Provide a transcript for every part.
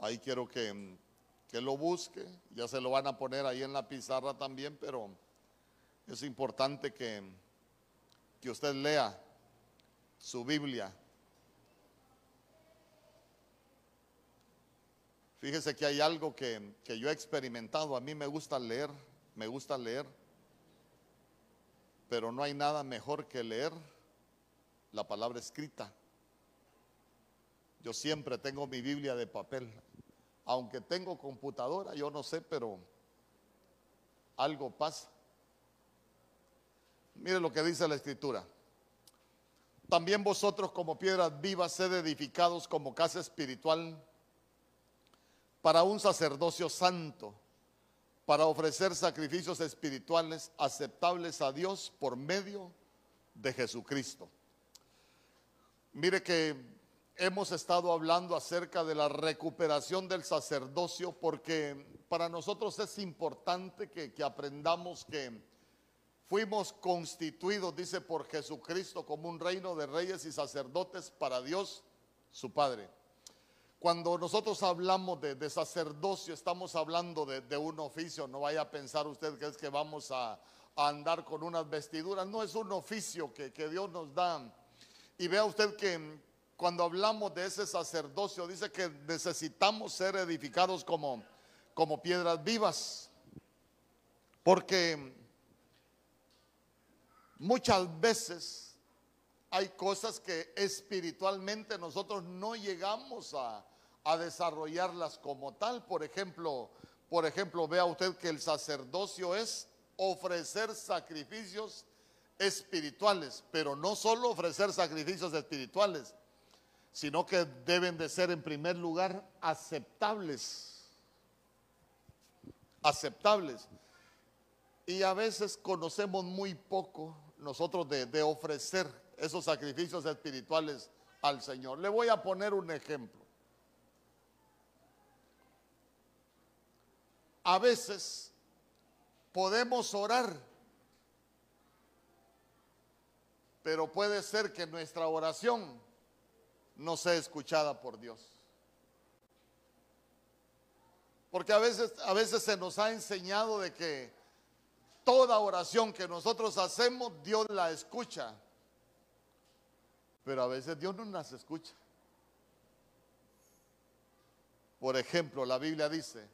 Ahí quiero que, que lo busque. Ya se lo van a poner ahí en la pizarra también, pero es importante que, que usted lea su Biblia. Fíjese que hay algo que, que yo he experimentado. A mí me gusta leer, me gusta leer, pero no hay nada mejor que leer la palabra escrita. Yo siempre tengo mi Biblia de papel. Aunque tengo computadora, yo no sé, pero algo pasa. Mire lo que dice la escritura. También vosotros como piedras vivas sed edificados como casa espiritual para un sacerdocio santo, para ofrecer sacrificios espirituales aceptables a Dios por medio de Jesucristo. Mire que hemos estado hablando acerca de la recuperación del sacerdocio porque para nosotros es importante que, aprendamos que fuimos constituidos, dice, por Jesucristo como un reino de reyes y sacerdotes para Dios, su Padre. Cuando nosotros hablamos de, sacerdocio, estamos hablando de, un oficio. No vaya a pensar usted que es que vamos a, andar con unas vestiduras. No es un oficio que Dios nos da. Y vea usted que cuando hablamos de ese sacerdocio, dice que necesitamos ser edificados como, como piedras vivas. Porque muchas veces hay cosas que espiritualmente nosotros no llegamos a, desarrollarlas como tal. Por ejemplo, por ejemplo, vea usted que el sacerdocio es ofrecer sacrificios espirituales, pero no solo ofrecer sacrificios espirituales, sino que deben de ser en primer lugar aceptables. Aceptables. Y a veces conocemos muy poco nosotros de, de ofrecer esos sacrificios espirituales al Señor. Le voy a poner un ejemplo. A veces podemos orar, pero puede ser que nuestra oración no sea escuchada por Dios. Porque a veces, a veces se nos ha enseñado de que toda oración que nosotros hacemos, Dios la escucha. Pero a veces Dios no las escucha. Por ejemplo, la Biblia dice,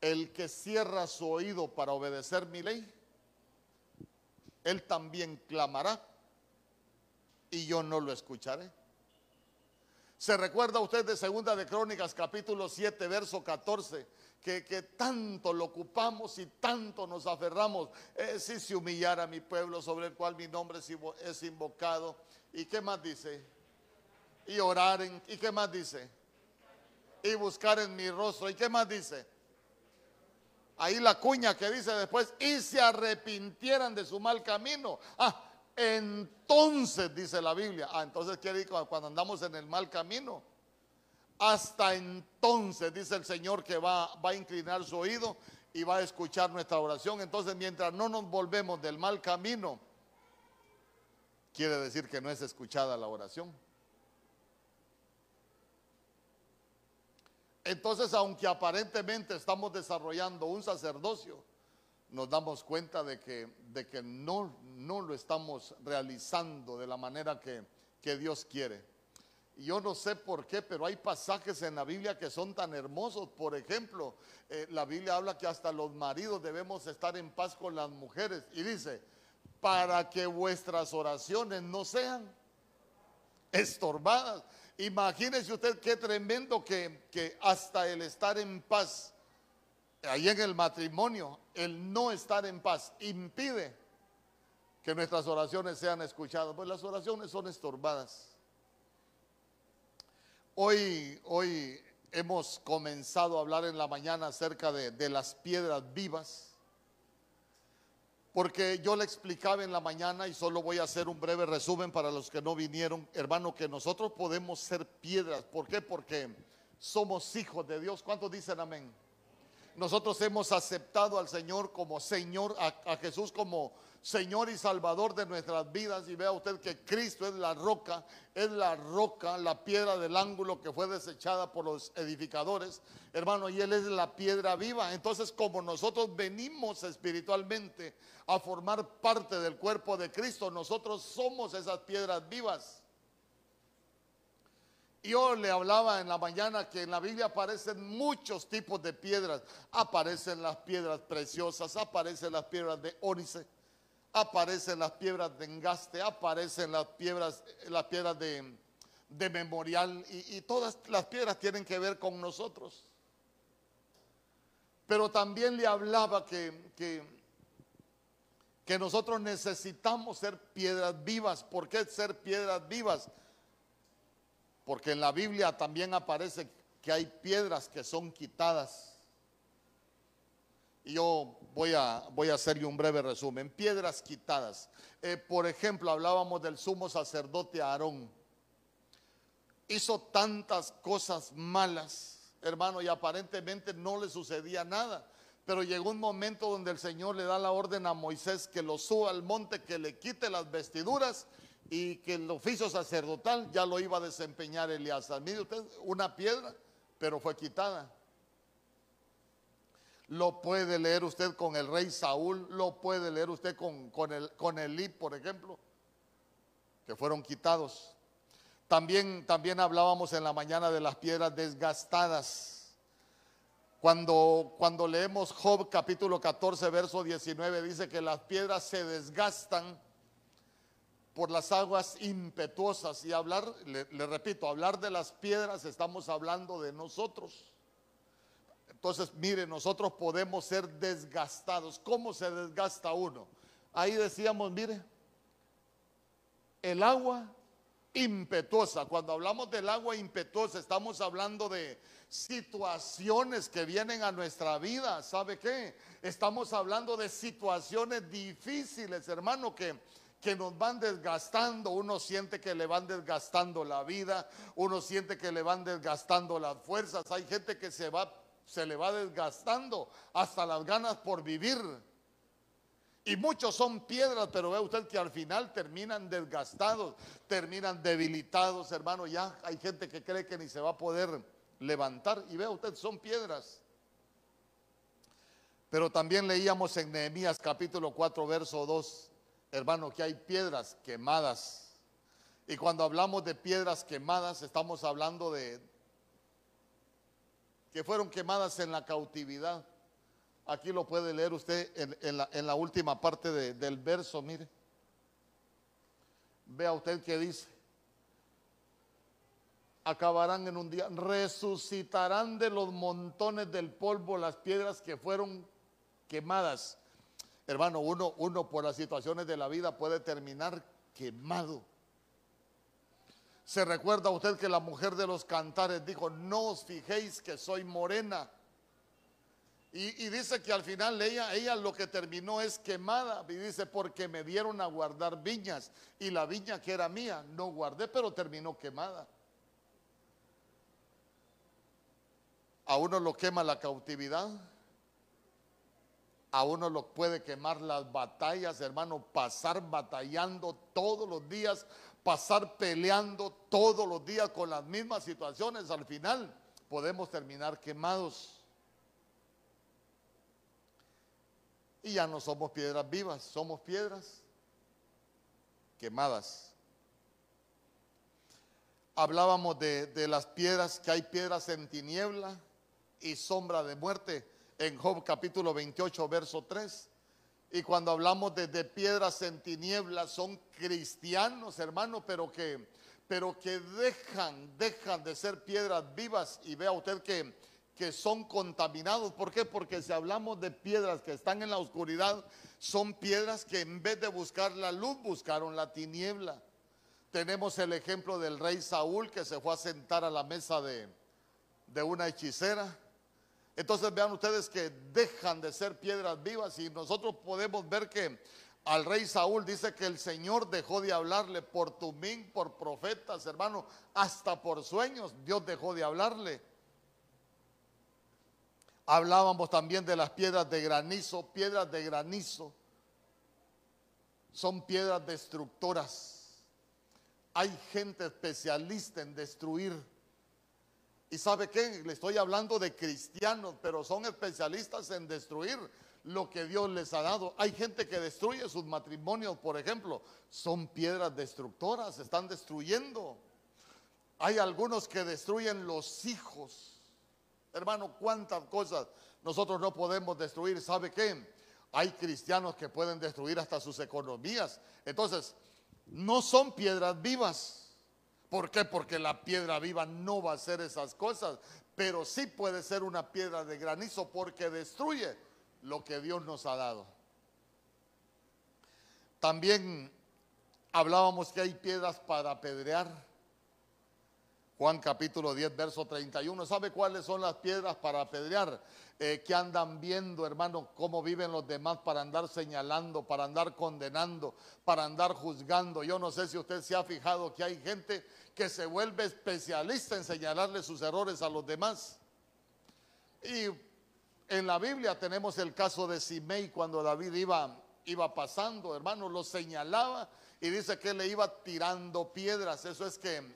el que cierra su oído para obedecer mi ley, él también clamará y yo no lo escucharé. ¿Se recuerda usted de Segunda de Crónicas capítulo 7 verso 14? Que, que tanto lo ocupamos y tanto nos aferramos. Eh, si se humillara mi pueblo sobre el cual mi nombre es invocado. ¿Y qué más dice? Y orar en, ¿y qué más dice? Y buscar en mi rostro. ¿Y qué más dice? Ahí la cuña que dice después, y se arrepintieran de su mal camino. Ah, entonces dice la Biblia. Ah, entonces quiere decir cuando andamos en el mal camino. Hasta entonces dice el Señor que va, va a inclinar su oído y va a escuchar nuestra oración. Entonces mientras no nos volvemos del mal camino, quiere decir que no es escuchada la oración. Entonces, aunque aparentemente estamos desarrollando un sacerdocio, nos damos cuenta de que, de que no, no lo estamos realizando de la manera que, que Dios quiere. Y yo no sé por qué, pero hay pasajes en la Biblia que son tan hermosos. Por ejemplo, eh, la Biblia habla que hasta los maridos debemos estar en paz con las mujeres. Y dice, para que vuestras oraciones no sean estorbadas. Imagínese usted qué tremendo que, que hasta el estar en paz, ahí en el matrimonio, el no estar en paz impide que nuestras oraciones sean escuchadas. Pues las oraciones son estorbadas. Hoy, hoy hemos comenzado a hablar en la mañana acerca de, de las piedras vivas. Porque yo le explicaba en la mañana y solo voy a hacer un breve resumen para los que no vinieron, hermano, que nosotros podemos ser piedras. ¿Por qué? Porque somos hijos de Dios. ¿Cuántos dicen amén? Nosotros hemos aceptado al Señor como Señor, a, Jesús como Señor y Salvador de nuestras vidas y vea usted que Cristo es la roca, es la roca, la piedra del ángulo que fue desechada por los edificadores, hermano, y Él es la piedra viva. Entonces, como nosotros venimos espiritualmente a formar parte del cuerpo de Cristo, nosotros somos esas piedras vivas. Yo le hablaba en la mañana que en la Biblia aparecen muchos tipos de piedras. Aparecen las piedras preciosas, aparecen las piedras de ónice aparecen las piedras de engaste, aparecen las piedras, las piedras de, memorial y, todas las piedras tienen que ver con nosotros. Pero también le hablaba que, que, que nosotros necesitamos ser piedras vivas. ¿Por qué ser piedras vivas? Porque en la Biblia también aparece que hay piedras que son quitadas. Y yo voy a, voy a hacerle un breve resumen. Piedras quitadas. Eh, por ejemplo, hablábamos del sumo sacerdote Aarón. Hizo tantas cosas malas, hermano, y aparentemente no le sucedía nada. Pero llegó un momento donde el Señor le da la orden a Moisés que lo suba al monte, que le quite las vestiduras y que el oficio sacerdotal ya lo iba a desempeñar Elías. Mire usted, una piedra, pero fue quitada. Lo puede leer usted con el rey Saúl, lo puede leer usted con, con, el, con Elí, por ejemplo, que fueron quitados. También, también hablábamos en la mañana de las piedras desgastadas. Cuando, cuando leemos Job capítulo 14, verso 19, dice que las piedras se desgastan por las aguas impetuosas. Y hablar, le repito, hablar de las piedras, estamos hablando de nosotros. Entonces, mire, nosotros podemos ser desgastados. ¿Cómo se desgasta uno? Ahí decíamos, mire, el agua impetuosa. Cuando hablamos del agua impetuosa, estamos hablando de situaciones que vienen a nuestra vida. ¿Sabe qué? Estamos hablando de situaciones difíciles, hermano, que, que nos van desgastando. Uno siente que le van desgastando la vida, uno siente que le van desgastando las fuerzas. Hay gente que se va se le va desgastando hasta las ganas por vivir. Y muchos son piedras, pero ve usted que al final terminan desgastados, terminan debilitados, hermano. Ya hay gente que cree que ni se va a poder levantar. Y ve usted, son piedras. Pero también leíamos en Nehemías capítulo 4, verso 2, hermano, que hay piedras quemadas. Y cuando hablamos de piedras quemadas, estamos hablando de, que fueron quemadas en la cautividad. Aquí lo puede leer usted en, la, última parte del verso, mire. Vea usted que dice, acabarán en un día, resucitarán de los montones del polvo las piedras que fueron quemadas. Hermano, uno, uno por las situaciones de la vida puede terminar quemado. Se recuerda usted que la mujer de los cantares dijo, no os fijéis que soy morena. Y, dice que al final ella, ella lo que terminó es quemada. Y dice, porque me dieron a guardar viñas. Y la viña que era mía, no guardé, pero terminó quemada. A uno lo quema la cautividad. A uno lo puede quemar las batallas, hermano, pasar batallando todos los días pasar peleando todos los días con las mismas situaciones, al final podemos terminar quemados. Y ya no somos piedras vivas, somos piedras quemadas. Hablábamos de, de las piedras, que hay piedras en tiniebla y sombra de muerte en Job capítulo 28, verso 3. Y cuando hablamos de, piedras en tinieblas, son cristianos, hermano, pero que, pero que dejan, dejan de ser piedras vivas. Y vea usted que, que son contaminados. ¿Por qué? Porque si hablamos de piedras que están en la oscuridad, son piedras que en vez de buscar la luz, buscaron la tiniebla. Tenemos el ejemplo del rey Saúl que se fue a sentar a la mesa de, de una hechicera entonces vean ustedes que dejan de ser piedras vivas y nosotros podemos ver que al rey Saúl dice que el Señor dejó de hablarle por tumín, por profetas, hermano, hasta por sueños Dios dejó de hablarle. Hablábamos también de las piedras de granizo. Piedras de granizo son piedras destructoras. Hay gente especialista en destruir. ¿Y sabe qué? Le estoy hablando de cristianos, pero son especialistas en destruir lo que Dios les ha dado. Hay gente que destruye sus matrimonios, por ejemplo. Son piedras destructoras, están destruyendo. Hay algunos que destruyen los hijos. Hermano, cuántas cosas nosotros no podemos destruir. ¿Sabe qué? Hay cristianos que pueden destruir hasta sus economías. Entonces, no son piedras vivas. ¿Por qué? Porque la piedra viva no va a hacer esas cosas. Pero sí puede ser una piedra de granizo porque destruye lo que Dios nos ha dado. También hablábamos que hay piedras para apedrear. Juan capítulo 10, verso 31. ¿Sabe cuáles son las piedras para apedrear? Eh, que andan viendo, hermano, cómo viven los demás para andar señalando, para andar condenando, para andar juzgando. Yo no sé si usted se ha fijado que hay gente que se vuelve especialista en señalarle sus errores a los demás. Y en la Biblia tenemos el caso de Simei cuando David iba, iba pasando, hermano, lo señalaba y dice que le iba tirando piedras. Eso es que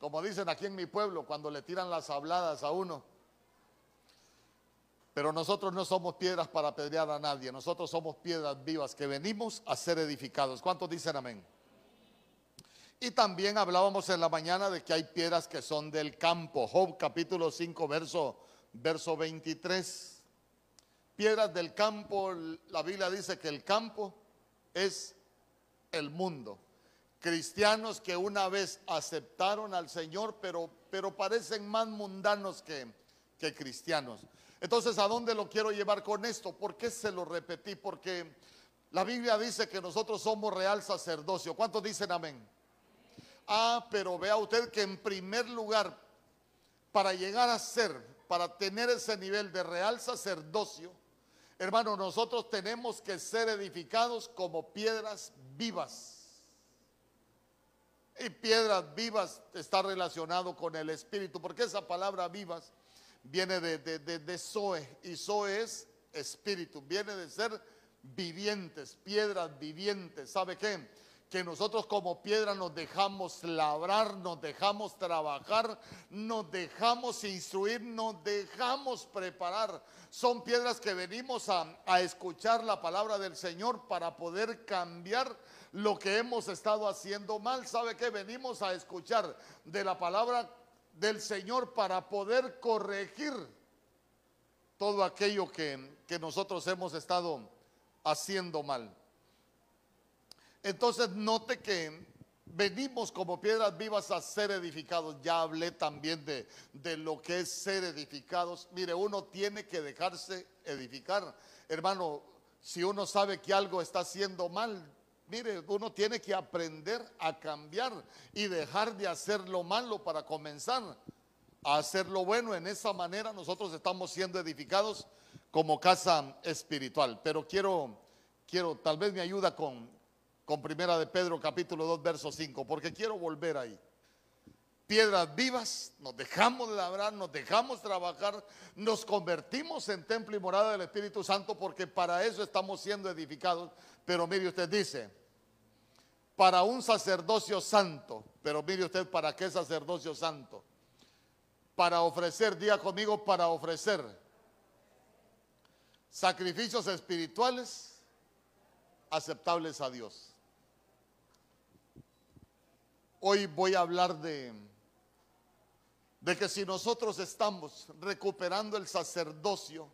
como dicen aquí en mi pueblo, cuando le tiran las habladas a uno. Pero nosotros no somos piedras para apedrear a nadie, nosotros somos piedras vivas que venimos a ser edificados. ¿Cuántos dicen amén? Y también hablábamos en la mañana de que hay piedras que son del campo. Job capítulo 5, verso, verso 23. Piedras del campo, la Biblia dice que el campo es el mundo cristianos que una vez aceptaron al Señor, pero, pero parecen más mundanos que, que cristianos. Entonces, ¿a dónde lo quiero llevar con esto? ¿Por qué se lo repetí? Porque la Biblia dice que nosotros somos real sacerdocio. ¿Cuántos dicen amén? Ah, pero vea usted que en primer lugar, para llegar a ser, para tener ese nivel de real sacerdocio, hermano, nosotros tenemos que ser edificados como piedras vivas y piedras vivas está relacionado con el espíritu, porque esa palabra vivas viene de, de, de, Zoe, y Zoe es espíritu, viene de ser vivientes, piedras vivientes. ¿Sabe qué? Que nosotros como piedra nos dejamos labrar, nos dejamos trabajar, nos dejamos instruir, nos dejamos preparar. Son piedras que venimos a, a escuchar la palabra del Señor para poder cambiar lo que hemos estado haciendo mal. ¿Sabe que Venimos a escuchar de la palabra del Señor para poder corregir todo aquello que, que nosotros hemos estado haciendo mal. Entonces note que venimos como piedras vivas a ser edificados. Ya hablé también de, de, lo que es ser edificados. Mire, uno tiene que dejarse edificar. Hermano, si uno sabe que algo está haciendo mal, Mire, uno tiene que aprender a cambiar y dejar de hacer lo malo para comenzar a hacer lo bueno. En esa manera nosotros estamos siendo edificados como casa espiritual. Pero quiero, quiero, tal vez me ayuda con, con Primera de Pedro capítulo 2, verso 5, porque quiero volver ahí. Piedras vivas, nos dejamos de labrar, nos dejamos trabajar, nos convertimos en templo y morada del Espíritu Santo porque para eso estamos siendo edificados. Pero mire usted dice, para un sacerdocio santo. Pero mire usted, ¿para qué sacerdocio santo? Para ofrecer, diga conmigo, para ofrecer sacrificios espirituales aceptables a Dios. Hoy voy a hablar de, de que si nosotros estamos recuperando el sacerdocio,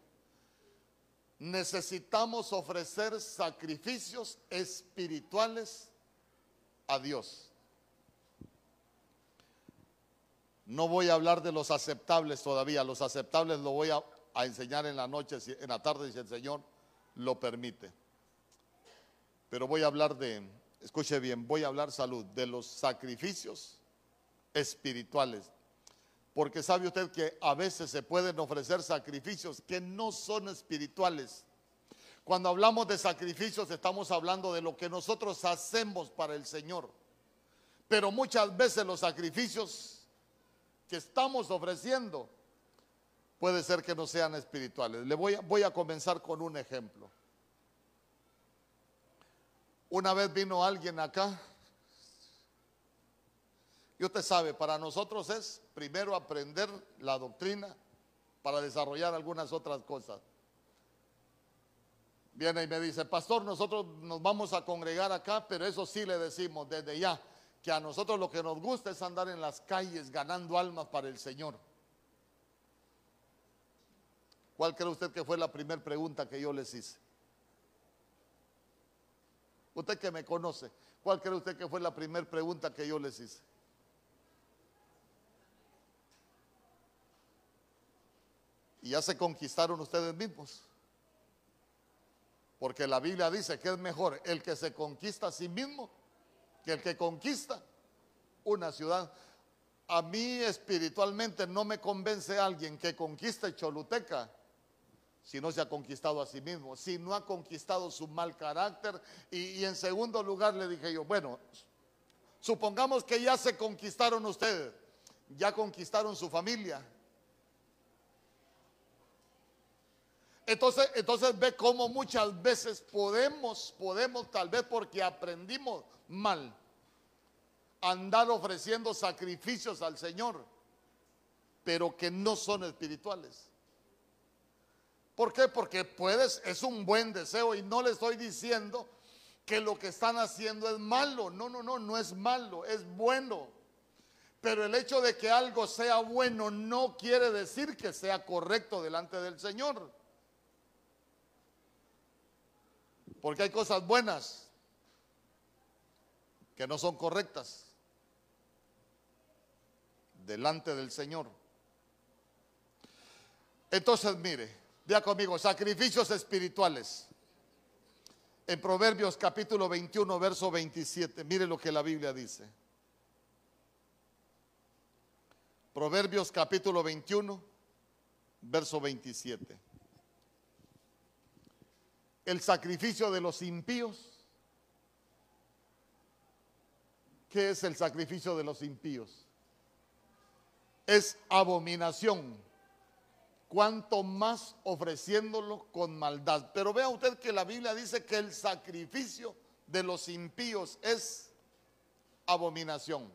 necesitamos ofrecer sacrificios espirituales a Dios. No voy a hablar de los aceptables todavía, los aceptables lo voy a, enseñar en la noche, en la tarde si el Señor lo permite. Pero voy a hablar de, escuche bien, voy a hablar salud, de los sacrificios espirituales. Porque sabe usted que a veces se pueden ofrecer sacrificios que no son espirituales cuando hablamos de sacrificios estamos hablando de lo que nosotros hacemos para el Señor. Pero muchas veces los sacrificios que estamos ofreciendo puede ser que no sean espirituales. Le voy a, voy a comenzar con un ejemplo. Una vez vino alguien acá, y usted sabe, para nosotros es primero aprender la doctrina para desarrollar algunas otras cosas. Viene y me dice, pastor, nosotros nos vamos a congregar acá, pero eso sí le decimos desde ya, que a nosotros lo que nos gusta es andar en las calles ganando almas para el Señor. ¿Cuál cree usted que fue la primera pregunta que yo les hice? Usted que me conoce, ¿cuál cree usted que fue la primera pregunta que yo les hice? Y ya se conquistaron ustedes mismos. Porque la Biblia dice que es mejor el que se conquista a sí mismo que el que conquista una ciudad. A mí espiritualmente no me convence alguien que conquiste Choluteca si no se ha conquistado a sí mismo, si no ha conquistado su mal carácter. Y, y en segundo lugar le dije yo, bueno, supongamos que ya se conquistaron ustedes, ya conquistaron su familia, Entonces, entonces ve cómo muchas veces podemos, podemos tal vez porque aprendimos mal, andar ofreciendo sacrificios al Señor, pero que no son espirituales. ¿Por qué? Porque puedes, es un buen deseo y no le estoy diciendo que lo que están haciendo es malo. No, no, no, no es malo, es bueno. Pero el hecho de que algo sea bueno no quiere decir que sea correcto delante del Señor. Porque hay cosas buenas que no son correctas delante del Señor. Entonces, mire, vea conmigo, sacrificios espirituales. En Proverbios capítulo 21, verso 27, mire lo que la Biblia dice. Proverbios capítulo 21, verso 27 el sacrificio de los impíos. ¿Qué es el sacrificio de los impíos? Es abominación. Cuanto más ofreciéndolo con maldad. Pero vea usted que la Biblia dice que el sacrificio de los impíos es abominación.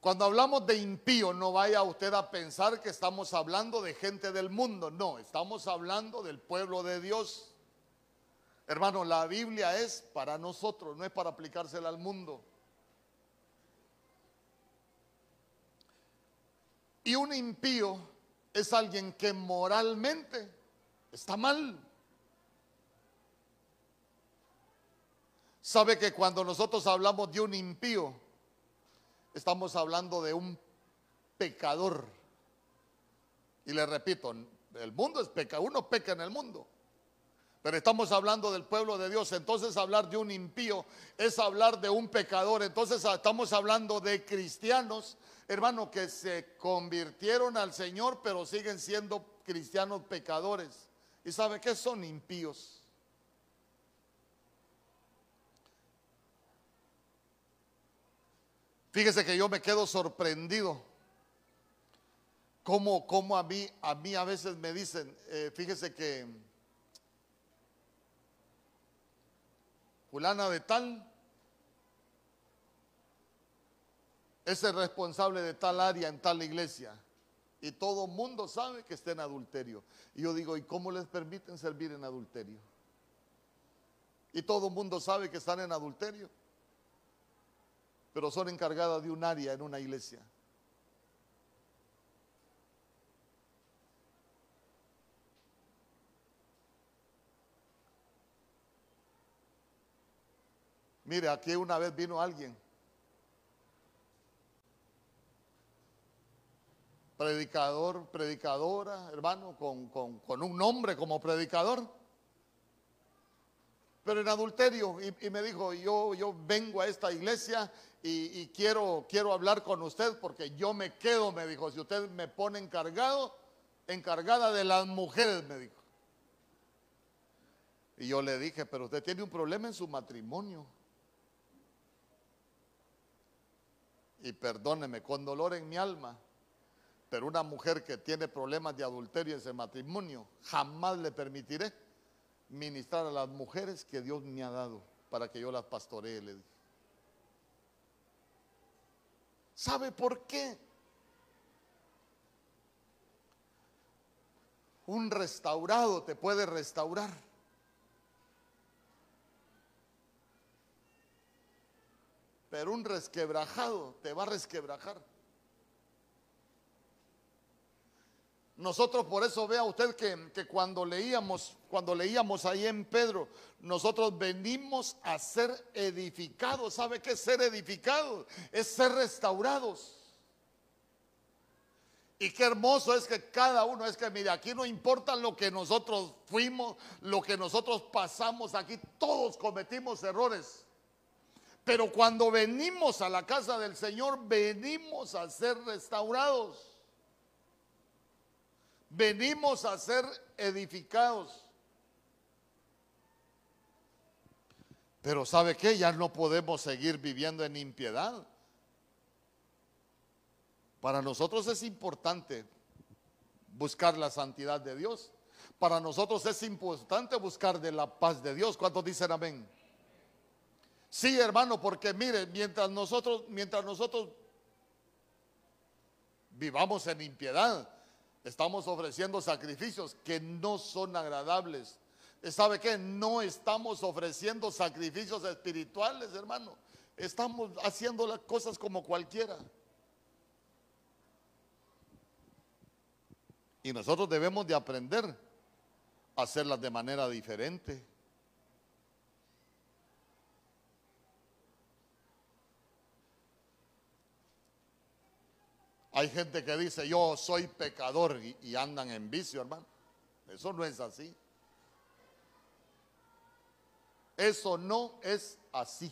Cuando hablamos de impío, no vaya usted a pensar que estamos hablando de gente del mundo. No, estamos hablando del pueblo de Dios Hermano, la Biblia es para nosotros, no es para aplicársela al mundo. Y un impío es alguien que moralmente está mal. Sabe que cuando nosotros hablamos de un impío, estamos hablando de un pecador. Y le repito, el mundo es pecado, uno peca en el mundo. Pero estamos hablando del pueblo de Dios. Entonces hablar de un impío es hablar de un pecador. Entonces ah, estamos hablando de cristianos, hermano, que se convirtieron al Señor, pero siguen siendo cristianos pecadores. ¿Y sabe qué son impíos? Fíjese que yo me quedo sorprendido. Como, a, mí, a mí a veces me dicen, eh, fíjese que fulana de tal es el responsable de tal área en tal iglesia. Y todo mundo sabe que está en adulterio. Y yo digo, ¿y cómo les permiten servir en adulterio? Y todo mundo sabe que están en adulterio. Pero son encargadas de un área en una iglesia. Mire, aquí una vez vino alguien. Predicador, predicadora, hermano, con, un nombre como predicador. Pero en adulterio. Y, me dijo, yo, vengo a esta iglesia y, quiero hablar con usted porque yo me quedo, me dijo, si usted me pone encargado, encargada de las mujeres, me dijo. Y yo le dije, pero usted tiene un problema en su matrimonio. Y perdóneme con dolor en mi alma, Pero una mujer que tiene problemas de adulterio en ese matrimonio, jamás le permitiré ministrar a las mujeres que Dios me ha dado para que yo las pastoree, le dije. ¿Sabe por qué? Un restaurado te puede restaurar. Un resquebrajado te va a resquebrajar. Nosotros por eso vea usted que, que, cuando leíamos, cuando leíamos ahí en Pedro, nosotros venimos a ser edificados. ¿Sabe qué es ser edificados? Es ser restaurados. Y qué hermoso es que cada uno, es que mire, aquí no importa lo que nosotros fuimos, lo que nosotros pasamos, aquí todos cometimos errores. Pero cuando venimos a la casa del Señor, venimos a ser restaurados. Venimos a ser edificados. Pero ¿sabe qué? Ya no podemos seguir viviendo en impiedad. Para nosotros es importante buscar la santidad de Dios. Para nosotros es importante buscar de la paz de Dios. ¿Cuántos dicen amén? Sí, hermano, porque mire, mientras nosotros, mientras nosotros vivamos en impiedad, estamos ofreciendo sacrificios que no son agradables. ¿Sabe qué? No estamos ofreciendo sacrificios espirituales, hermano. Estamos haciendo las cosas como cualquiera. Y nosotros debemos de aprender a hacerlas de manera diferente. Hay gente que dice, yo soy pecador y, andan en vicio, hermano. Eso no es así. Eso no es así.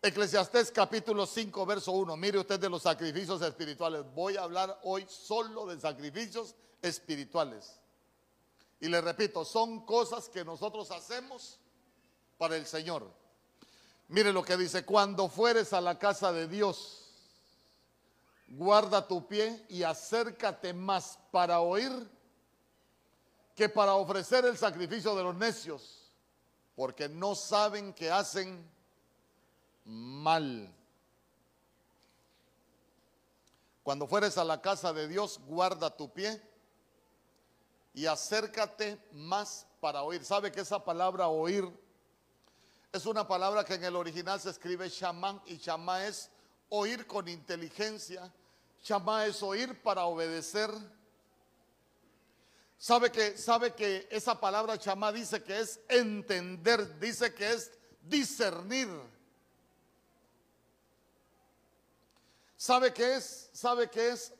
Eclesiastés capítulo 5, verso 1. Mire usted de los sacrificios espirituales. Voy a hablar hoy solo de sacrificios espirituales. Y le repito, son cosas que nosotros hacemos para el Señor. Mire lo que dice, cuando fueres a la casa de Dios guarda tu pie y acércate más para oír que para ofrecer el sacrificio de los necios, porque no saben que hacen mal. Cuando fueres a la casa de Dios, guarda tu pie y acércate más para oír. ¿Sabe que esa palabra oír es una palabra que en el original se escribe chamán y chamá es oír con inteligencia, Chamá es oír para obedecer. Sabe que, sabe que esa palabra chamá dice que es entender, dice que es discernir. ¿Sabe qué es? ¿Sabe qué es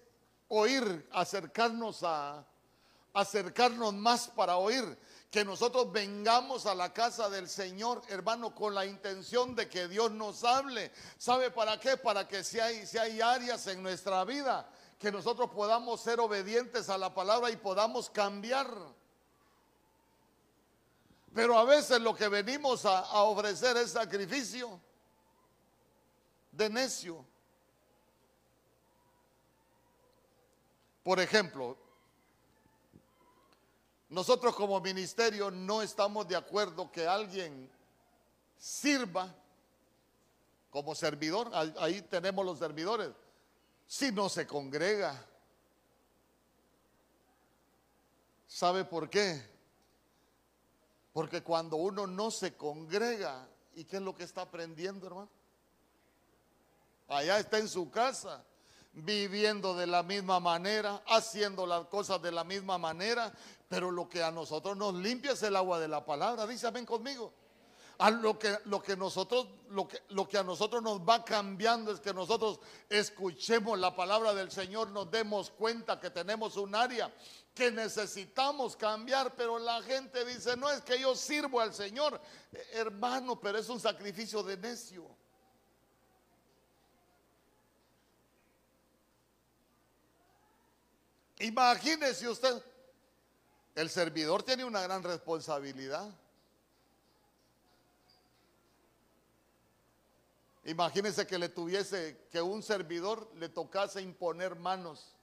oír, acercarnos a acercarnos más para oír? Que nosotros vengamos a la casa del Señor, hermano, con la intención de que Dios nos hable. ¿Sabe para qué? Para que si hay, áreas en nuestra vida que nosotros podamos ser obedientes a la palabra y podamos cambiar. Pero a veces lo que venimos a, a ofrecer es sacrificio de necio. Por ejemplo, nosotros como ministerio no estamos de acuerdo que alguien sirva como servidor. Ahí tenemos los servidores. Si no se congrega. ¿Sabe por qué? Porque cuando uno no se congrega, ¿y qué es lo que está aprendiendo, hermano? Allá está en su casa viviendo de la misma manera, haciendo las cosas de la misma manera, pero lo que a nosotros nos limpia es el agua de la palabra. Dice, ven conmigo. A lo que, lo que nosotros, lo que, lo que a nosotros nos va cambiando es que nosotros escuchemos la palabra del Señor, nos demos cuenta que tenemos un área que necesitamos cambiar, pero la gente dice, no es que yo sirvo al Señor, hermano, pero es un sacrificio de necio. Imagínese usted, el servidor tiene una gran responsabilidad. Imagínense que le tuviese, que un servidor le tocase imponer manos.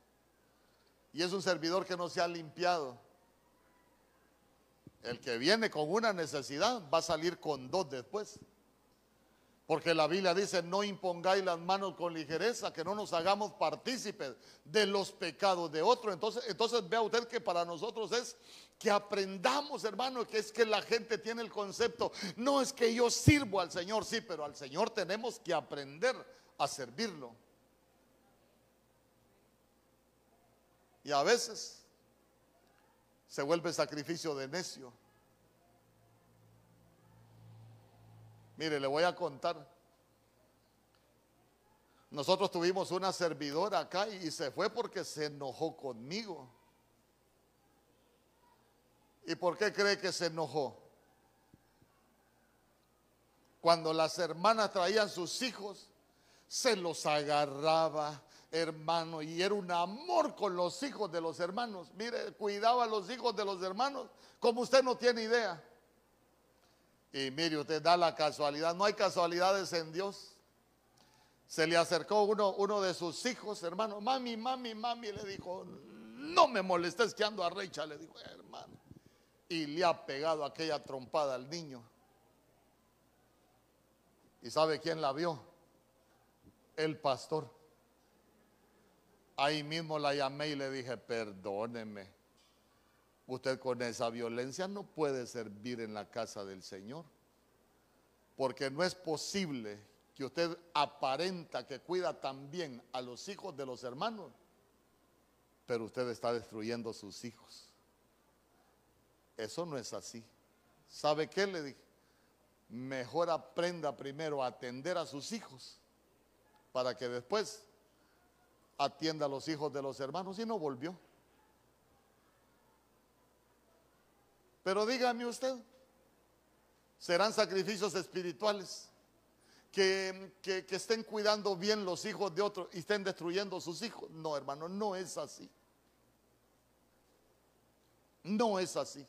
Y es un servidor que no se ha limpiado. El que viene con una necesidad va a salir con dos después. Porque la Biblia dice, no impongáis las manos con ligereza, que no nos hagamos partícipes de los pecados de otro. Entonces, entonces vea usted que para nosotros es que aprendamos, hermano, que es que la gente tiene el concepto, no es que yo sirvo al Señor, sí, pero al Señor tenemos que aprender a servirlo. Y a veces se vuelve sacrificio de necio. Mire, le voy a contar. Nosotros tuvimos una servidora acá y se fue porque se enojó conmigo. ¿Y por qué cree que se enojó? Cuando las hermanas traían sus hijos, se los agarraba, hermano, y era un amor con los hijos de los hermanos. Mire, cuidaba a los hijos de los hermanos como usted no tiene idea. Y mire, usted da la casualidad, no hay casualidades en Dios. Se le acercó uno, uno de sus hijos, hermano, mami, mami, mami, le dijo, no me molestes que ando a recha, le dijo, hermano. Y le ha pegado aquella trompada al niño. ¿Y sabe quién la vio? El pastor. Ahí mismo la llamé y le dije, perdóneme Usted con esa violencia no puede servir en la casa del Señor. Porque no es posible que usted aparenta que cuida también a los hijos de los hermanos, pero usted está destruyendo sus hijos. Eso no es así. ¿Sabe qué le dije? Mejor aprenda primero a atender a sus hijos para que después atienda a los hijos de los hermanos y no volvió. Pero dígame usted, ¿serán sacrificios espirituales? Que, que, estén cuidando bien los hijos de otros y estén destruyendo sus hijos. No, hermano, no es así. No es así.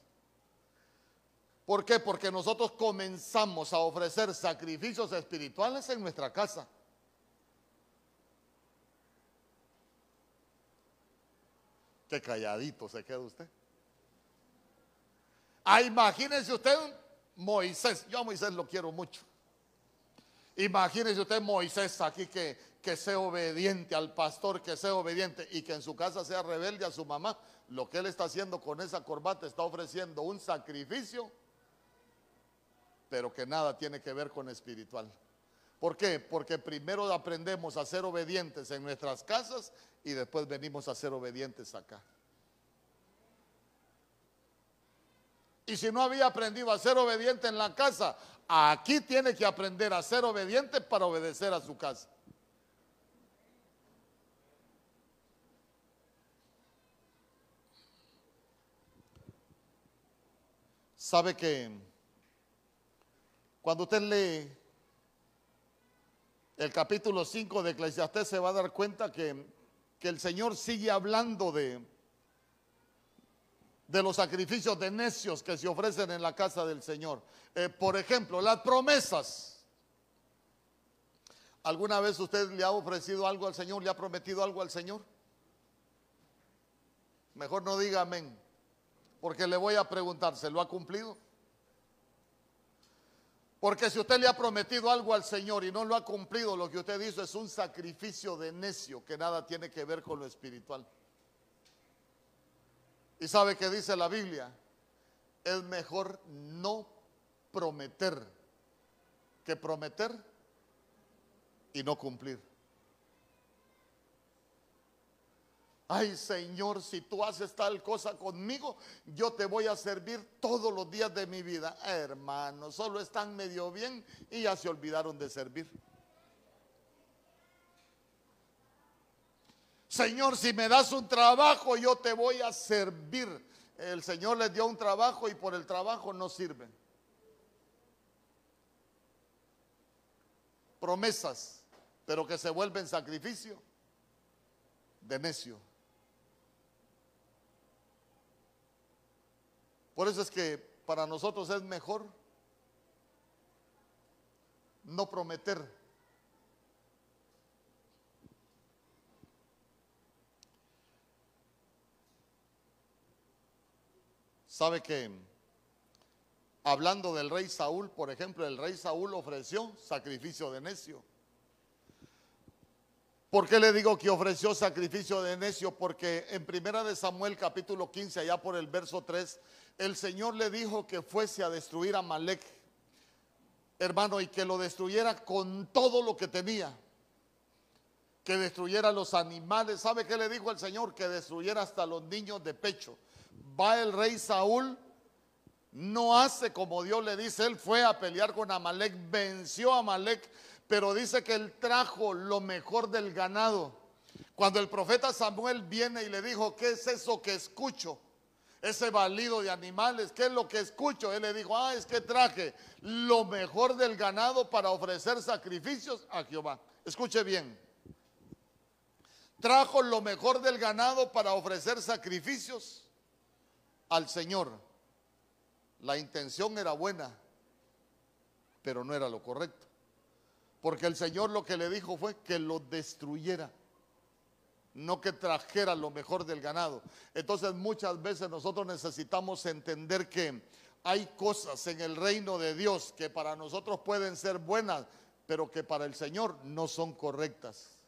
¿Por qué? Porque nosotros comenzamos a ofrecer sacrificios espirituales en nuestra casa. Qué calladito se queda usted. Ah, imagínense usted Moisés, yo a Moisés lo quiero mucho. Imagínense usted Moisés aquí que, que sea obediente al pastor, que sea obediente y que en su casa sea rebelde a su mamá. Lo que él está haciendo con esa corbata está ofreciendo un sacrificio, pero que nada tiene que ver con espiritual. ¿Por qué? Porque primero aprendemos a ser obedientes en nuestras casas y después venimos a ser obedientes acá. Y si no había aprendido a ser obediente en la casa, aquí tiene que aprender a ser obediente para obedecer a su casa. Sabe que cuando usted lee el capítulo 5 de Eclesiastés se va a dar cuenta que, que el Señor sigue hablando de, de los sacrificios de necios que se ofrecen en la casa del Señor. Eh, por ejemplo, las promesas. ¿Alguna vez usted le ha ofrecido algo al Señor? ¿Le ha prometido algo al Señor? Mejor no diga amén, porque le voy a preguntar, ¿se lo ha cumplido? Porque si usted le ha prometido algo al Señor y no lo ha cumplido, lo que usted hizo es un sacrificio de necio que nada tiene que ver con lo espiritual. Y sabe que dice la Biblia, es mejor no prometer que prometer y no cumplir. Ay Señor, si tú haces tal cosa conmigo, yo te voy a servir todos los días de mi vida. Hermano, solo están medio bien y ya se olvidaron de servir. Señor, si me das un trabajo, yo te voy a servir. El Señor les dio un trabajo y por el trabajo no sirven. Promesas, pero que se vuelven sacrificio de necio. Por eso es que para nosotros es mejor no prometer ¿Sabe que hablando del rey Saúl, por ejemplo, el rey Saúl ofreció sacrificio de necio? ¿Por qué le digo que ofreció sacrificio de necio? Porque en primera de Samuel capítulo 15, allá por el verso 3, el Señor le dijo que fuese a destruir a Malek, hermano, y que lo destruyera con todo lo que tenía. Que destruyera los animales. ¿Sabe qué le dijo el Señor? Que destruyera hasta los niños de pecho. Va el rey Saúl, no hace como Dios le dice, él fue a pelear con Amalek, venció a Amalek pero dice que él trajo lo mejor del ganado. Cuando el profeta Samuel viene y le dijo, ¿qué es eso que escucho? Ese balido de animales, ¿qué es lo que escucho? Él le dijo, ah, es que traje lo mejor del ganado para ofrecer sacrificios a Jehová. Escuche bien. Trajo lo mejor del ganado para ofrecer sacrificios al Señor. La intención era buena, pero no era lo correcto. Porque el Señor lo que le dijo fue que lo destruyera, no que trajera lo mejor del ganado. Entonces muchas veces nosotros necesitamos entender que hay cosas en el reino de Dios que para nosotros pueden ser buenas, pero que para el Señor no son correctas.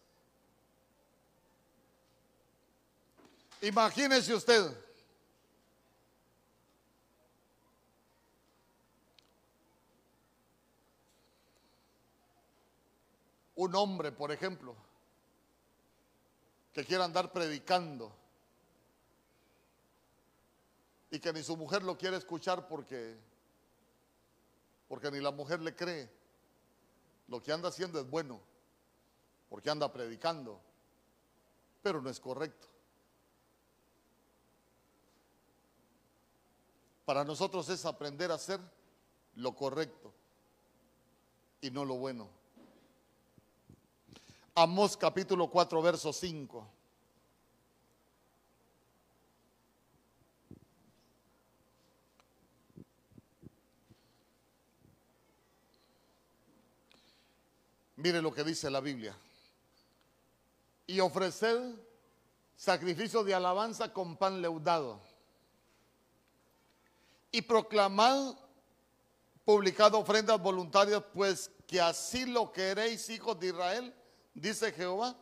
Imagínese usted un hombre, por ejemplo, que quiera andar predicando y que ni su mujer lo quiere escuchar porque porque ni la mujer le cree. Lo que anda haciendo es bueno, porque anda predicando, pero no es correcto. Para nosotros es aprender a hacer lo correcto y no lo bueno. Amós capítulo 4, verso 5. Mire lo que dice la Biblia. Y ofreced sacrificio de alabanza con pan leudado. Y proclamad, publicado ofrendas voluntarias, pues que así lo queréis, hijos de Israel dice Jehová,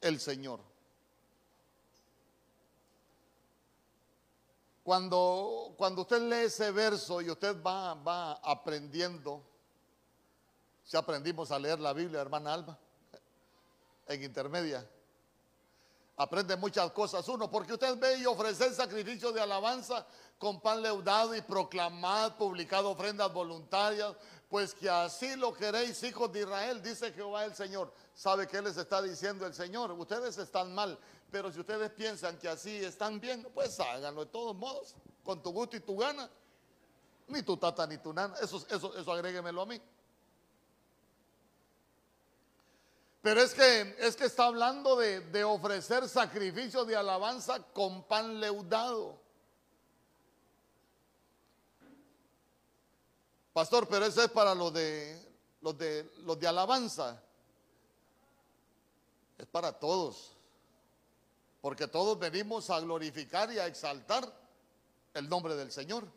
el Señor. Cuando, cuando usted lee ese verso y usted va, va aprendiendo, si aprendimos a leer la Biblia, hermana Alba, en intermedia, aprende muchas cosas. Uno, porque usted ve y ofrece sacrificio de alabanza con pan leudado y proclamad, publicado ofrendas voluntarias, pues que así lo queréis, hijos de Israel, dice Jehová el Señor. ¿Sabe qué les está diciendo el Señor? Ustedes están mal, pero si ustedes piensan que así están bien, pues háganlo de todos modos, con tu gusto y tu gana. Ni tu tata ni tu nana, eso, eso, eso agréguemelo a mí. Pero es que, es que está hablando de, de ofrecer sacrificios de alabanza con pan leudado. Pastor, pero eso es para los de los de los de alabanza. Es para todos. Porque todos venimos a glorificar y a exaltar el nombre del Señor.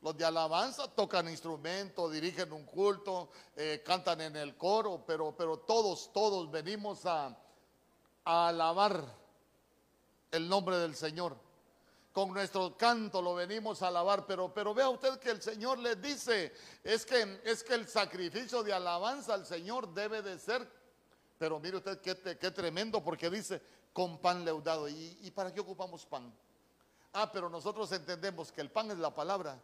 Los de alabanza tocan instrumentos, dirigen un culto, eh, cantan en el coro, pero, pero todos, todos venimos a, a alabar el nombre del Señor con nuestro canto lo venimos a alabar, pero, pero vea usted que el Señor le dice, es que, es que el sacrificio de alabanza al Señor debe de ser, pero mire usted qué, qué tremendo, porque dice con pan leudado. ¿Y, ¿Y para qué ocupamos pan? Ah, pero nosotros entendemos que el pan es la palabra.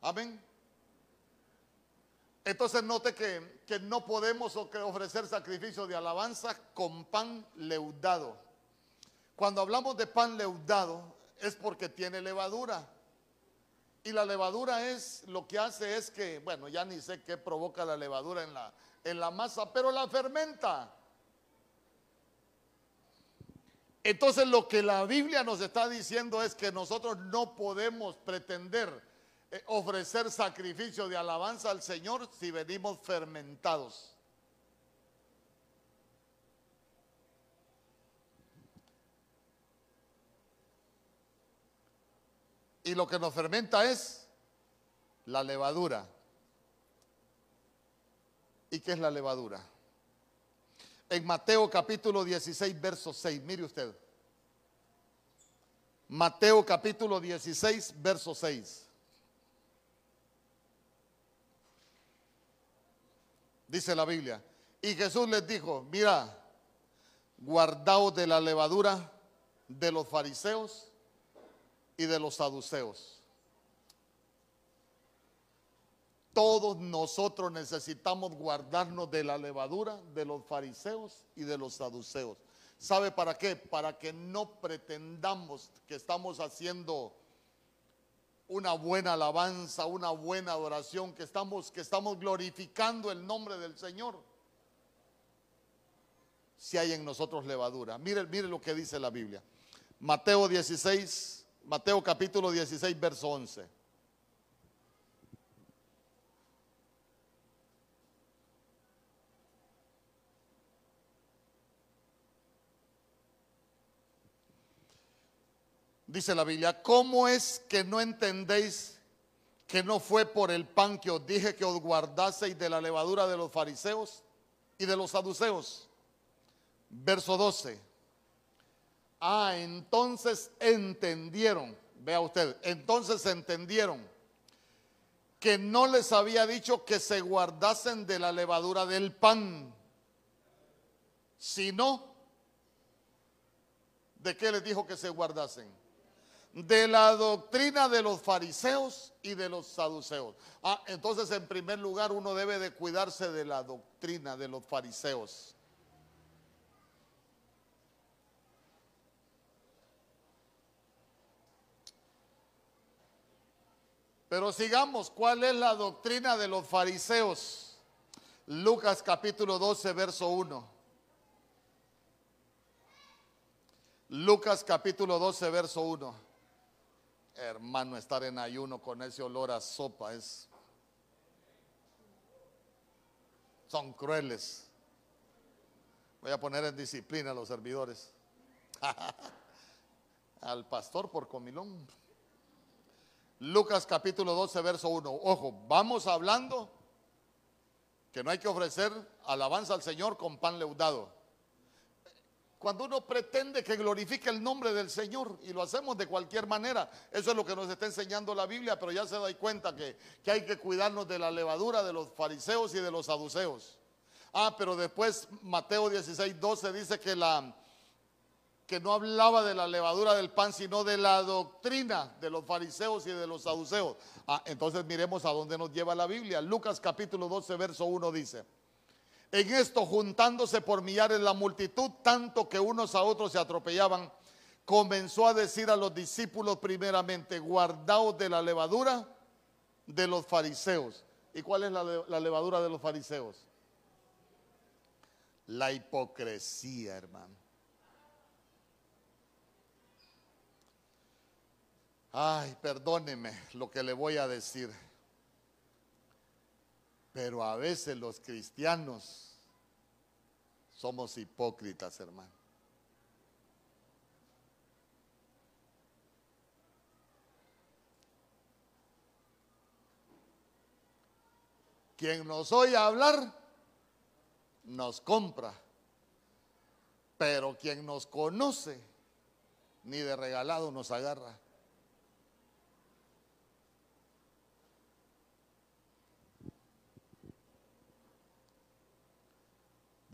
Amén. Entonces note que, que no podemos ofrecer sacrificio de alabanza con pan leudado. Cuando hablamos de pan leudado es porque tiene levadura. Y la levadura es, lo que hace es que, bueno, ya ni sé qué provoca la levadura en la, en la masa, pero la fermenta. Entonces lo que la Biblia nos está diciendo es que nosotros no podemos pretender eh, ofrecer sacrificio de alabanza al Señor si venimos fermentados. Y lo que nos fermenta es la levadura. ¿Y qué es la levadura? En Mateo capítulo 16, verso 6, mire usted. Mateo capítulo 16, verso 6. Dice la Biblia. Y Jesús les dijo, mira, guardaos de la levadura de los fariseos y de los saduceos. Todos nosotros necesitamos guardarnos de la levadura de los fariseos y de los saduceos. ¿Sabe para qué? Para que no pretendamos que estamos haciendo una buena alabanza, una buena adoración, que estamos, que estamos glorificando el nombre del Señor. Si hay en nosotros levadura. Mire, mire lo que dice la Biblia. Mateo 16, Mateo capítulo 16, verso 11. Dice la Biblia, ¿cómo es que no entendéis que no fue por el pan que os dije que os guardaseis de la levadura de los fariseos y de los saduceos? Verso 12. Ah, entonces entendieron, vea usted, entonces entendieron que no les había dicho que se guardasen de la levadura del pan, sino de qué les dijo que se guardasen de la doctrina de los fariseos y de los saduceos. Ah, entonces en primer lugar uno debe de cuidarse de la doctrina de los fariseos. Pero sigamos, ¿cuál es la doctrina de los fariseos? Lucas capítulo 12, verso 1. Lucas capítulo 12, verso 1. Hermano, estar en ayuno con ese olor a sopa es... Son crueles. Voy a poner en disciplina a los servidores. Al pastor por comilón. Lucas capítulo 12, verso 1. Ojo, vamos hablando que no hay que ofrecer alabanza al Señor con pan leudado. Cuando uno pretende que glorifique el nombre del Señor y lo hacemos de cualquier manera, eso es lo que nos está enseñando la Biblia, pero ya se da cuenta que, que hay que cuidarnos de la levadura de los fariseos y de los saduceos. Ah, pero después Mateo 16, 12 dice que, la, que no hablaba de la levadura del pan, sino de la doctrina de los fariseos y de los saduceos. Ah, entonces miremos a dónde nos lleva la Biblia. Lucas capítulo 12, verso 1 dice. En esto, juntándose por millares la multitud, tanto que unos a otros se atropellaban, comenzó a decir a los discípulos primeramente, guardaos de la levadura de los fariseos. ¿Y cuál es la, la levadura de los fariseos? La hipocresía, hermano. Ay, perdóneme lo que le voy a decir. Pero a veces los cristianos somos hipócritas, hermano. Quien nos oye hablar, nos compra. Pero quien nos conoce, ni de regalado nos agarra.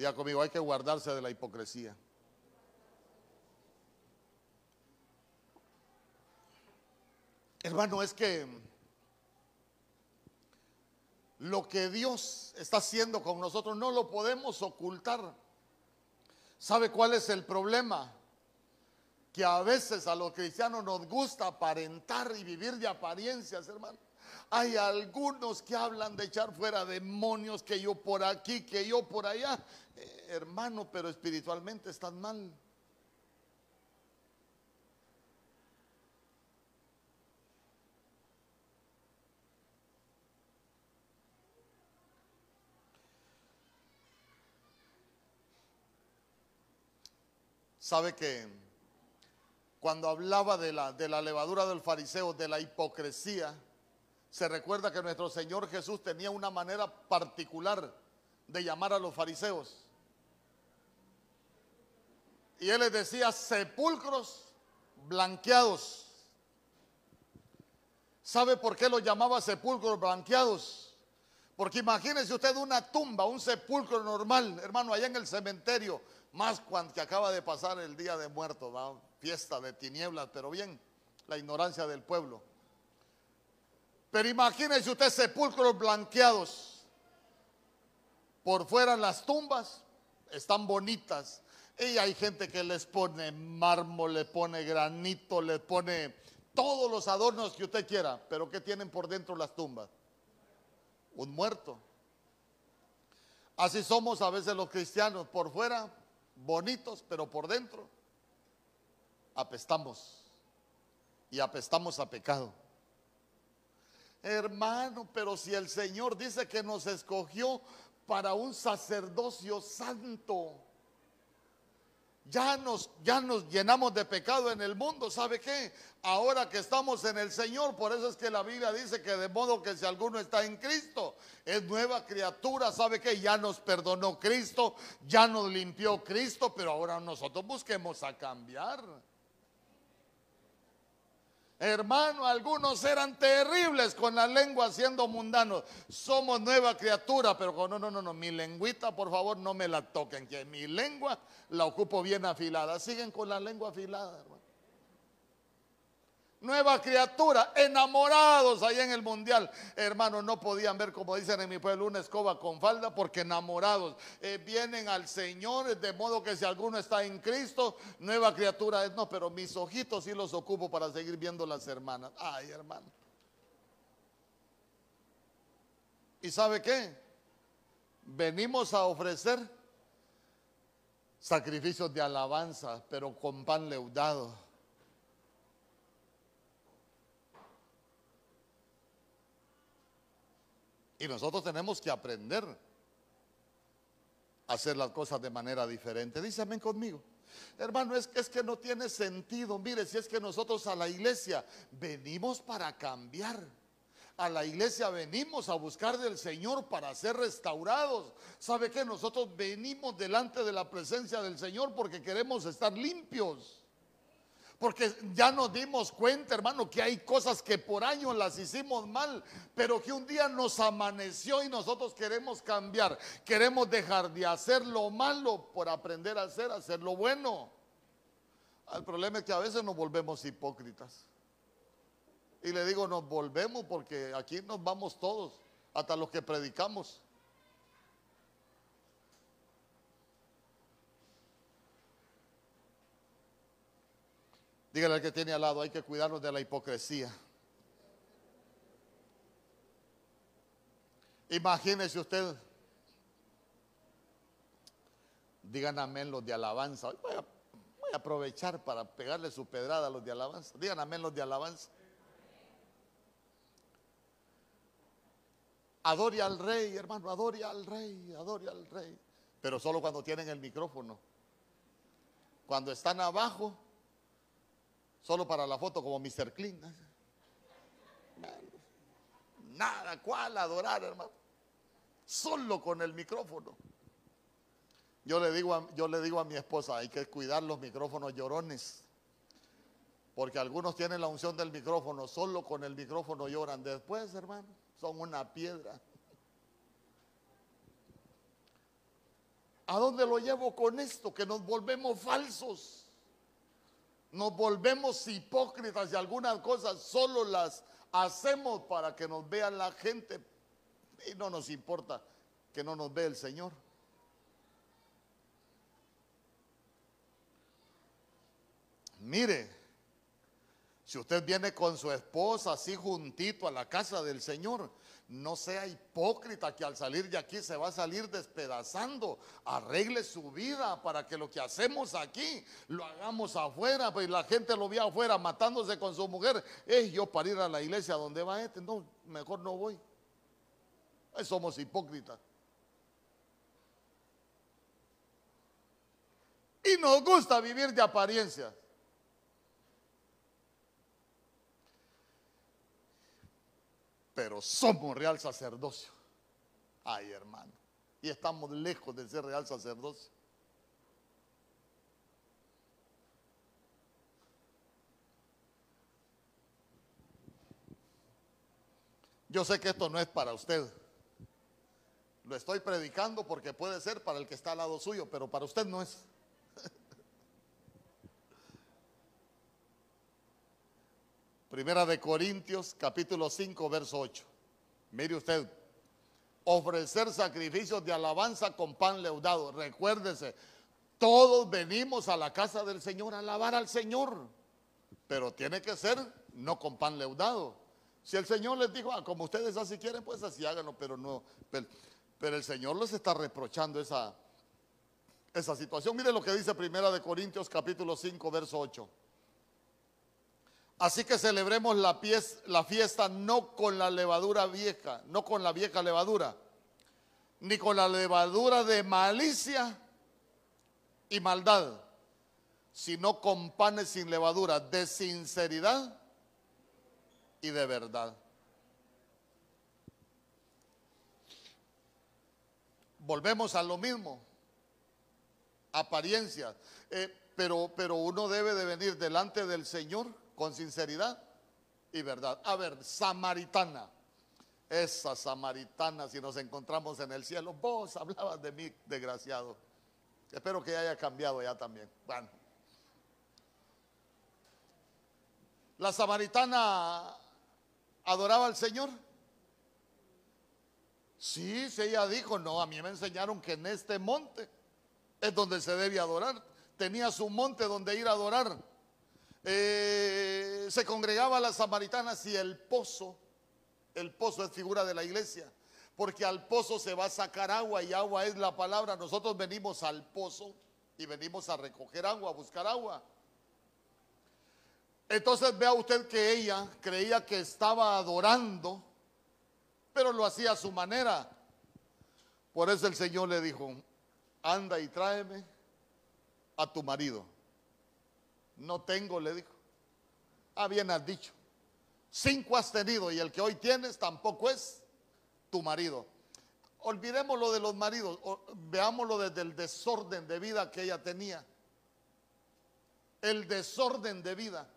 Diga conmigo, hay que guardarse de la hipocresía. Hermano, es que lo que Dios está haciendo con nosotros no lo podemos ocultar. ¿Sabe cuál es el problema? Que a veces a los cristianos nos gusta aparentar y vivir de apariencias, hermano. Hay algunos que hablan de echar fuera demonios, que yo por aquí, que yo por allá. Eh, hermano, pero espiritualmente están mal. Sabe que cuando hablaba de la, de la levadura del fariseo, de la hipocresía, se recuerda que nuestro Señor Jesús tenía una manera particular de llamar a los fariseos. Y él les decía sepulcros blanqueados. ¿Sabe por qué los llamaba sepulcros blanqueados? Porque imagínese usted una tumba, un sepulcro normal, hermano, allá en el cementerio, más cuando que acaba de pasar el día de muertos, fiesta de tinieblas, pero bien, la ignorancia del pueblo. Pero imagínese usted sepulcros blanqueados. Por fuera las tumbas están bonitas. Y hay gente que les pone mármol, le pone granito, le pone todos los adornos que usted quiera. Pero ¿qué tienen por dentro las tumbas? Un muerto. Así somos a veces los cristianos. Por fuera bonitos, pero por dentro apestamos. Y apestamos a pecado. Hermano, pero si el Señor dice que nos escogió para un sacerdocio santo, ya nos, ya nos llenamos de pecado en el mundo. ¿Sabe qué? Ahora que estamos en el Señor, por eso es que la Biblia dice que de modo que si alguno está en Cristo, es nueva criatura. ¿Sabe qué? Ya nos perdonó Cristo, ya nos limpió Cristo, pero ahora nosotros busquemos a cambiar. Hermano, algunos eran terribles con la lengua siendo mundanos. Somos nueva criatura, pero no, no, no, no, mi lengüita, por favor, no me la toquen, que mi lengua la ocupo bien afilada. Siguen con la lengua afilada, hermano nueva criatura, enamorados ahí en el mundial. Hermanos, no podían ver, como dicen en mi pueblo, una escoba con falda, porque enamorados eh, vienen al Señor, de modo que si alguno está en Cristo, nueva criatura es. No, pero mis ojitos sí los ocupo para seguir viendo las hermanas. Ay, hermano. ¿Y sabe qué? Venimos a ofrecer sacrificios de alabanza, pero con pan leudado Y nosotros tenemos que aprender a hacer las cosas de manera diferente. Dice conmigo. Hermano, es, es que no tiene sentido. Mire, si es que nosotros a la iglesia venimos para cambiar. A la iglesia venimos a buscar del Señor para ser restaurados. ¿Sabe que Nosotros venimos delante de la presencia del Señor porque queremos estar limpios. Porque ya nos dimos cuenta, hermano, que hay cosas que por años las hicimos mal, pero que un día nos amaneció y nosotros queremos cambiar. Queremos dejar de hacer lo malo por aprender a hacer, hacer lo bueno. El problema es que a veces nos volvemos hipócritas. Y le digo, nos volvemos porque aquí nos vamos todos, hasta los que predicamos. Dígale al que tiene al lado, hay que cuidarnos de la hipocresía. Imagínese usted, digan amén los de alabanza. Voy a, voy a, aprovechar para pegarle su pedrada a los de alabanza. Digan amén los de alabanza. Adore al rey, hermano, adore al rey, adore al rey. Pero solo cuando tienen el micrófono. Cuando están abajo, Solo para la foto como Mr. Clean. Nada, ¿cuál adorar, hermano? Solo con el micrófono. Yo le digo a, yo le digo a mi esposa, hay que cuidar los micrófonos llorones. Porque algunos tienen la unción del micrófono, solo con el micrófono lloran. Después, hermano, son una piedra. ¿A dónde lo llevo con esto? Que nos volvemos falsos nos volvemos hipócritas y algunas cosas solo las hacemos para que nos vea la gente y no nos importa que no nos vea el Señor. Mire, si usted viene con su esposa así juntito a la casa del Señor, no sea hipócrita que al salir de aquí se va a salir despedazando. Arregle su vida para que lo que hacemos aquí lo hagamos afuera. Pues la gente lo ve afuera matándose con su mujer. Es yo para ir a la iglesia donde va este. No, mejor no voy. somos hipócritas. Y nos gusta vivir de apariencias. Pero somos real sacerdocio. Ay, hermano. Y estamos lejos de ser real sacerdocio. Yo sé que esto no es para usted. Lo estoy predicando porque puede ser para el que está al lado suyo, pero para usted no es. Primera de Corintios, capítulo 5, verso 8. Mire usted, ofrecer sacrificios de alabanza con pan leudado. Recuérdese, todos venimos a la casa del Señor a alabar al Señor, pero tiene que ser no con pan leudado. Si el Señor les dijo, ah, como ustedes así quieren, pues así háganlo, pero no. Pero, el Señor les está reprochando esa, esa situación. Mire lo que dice Primera de Corintios capítulo 5, verso 8. Así que celebremos la, fiesta no con la levadura vieja, no con la vieja levadura, ni con la levadura de malicia y maldad, sino con panes sin levadura, de sinceridad y de verdad. Volvemos a lo mismo, apariencia, eh, pero, pero uno debe de venir delante del Señor con sinceridad y verdad. A ver, samaritana, esa samaritana, si nos encontramos en el cielo, vos hablabas de mí, desgraciado. Espero que haya cambiado ya también. Bueno. La samaritana adoraba al Señor? Sí, sí, ella dijo, no, a mí me enseñaron que en este monte es donde se debe adorar. Tenía su monte donde ir a adorar. Eh, se congregaba a las samaritanas y el pozo, el pozo es figura de la iglesia, porque al pozo se va a sacar agua y agua es la palabra. Nosotros venimos al pozo y venimos a recoger agua, a buscar agua. Entonces vea usted que ella creía que estaba adorando, pero lo hacía a su manera. Por eso el Señor le dijo, anda y tráeme a tu marido. No tengo, le dijo. Ah, bien has dicho. Cinco has tenido y el que hoy tienes tampoco es tu marido. Olvidemos lo de los maridos, veámoslo desde el desorden de vida que ella tenía. El desorden de vida.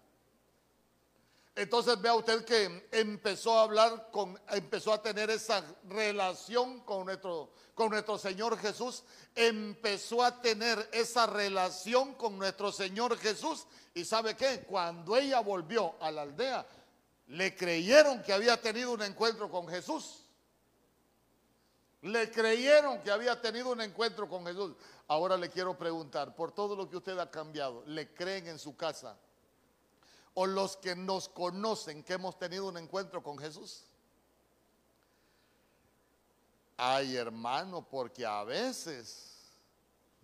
Entonces vea usted que empezó a hablar con, empezó a tener esa relación con nuestro, con nuestro Señor Jesús, empezó a tener esa relación con nuestro Señor Jesús. Y sabe qué, cuando ella volvió a la aldea, le creyeron que había tenido un encuentro con Jesús. Le creyeron que había tenido un encuentro con Jesús. Ahora le quiero preguntar, por todo lo que usted ha cambiado, ¿le creen en su casa? O los que nos conocen que hemos tenido un encuentro con Jesús? Ay, hermano, porque a veces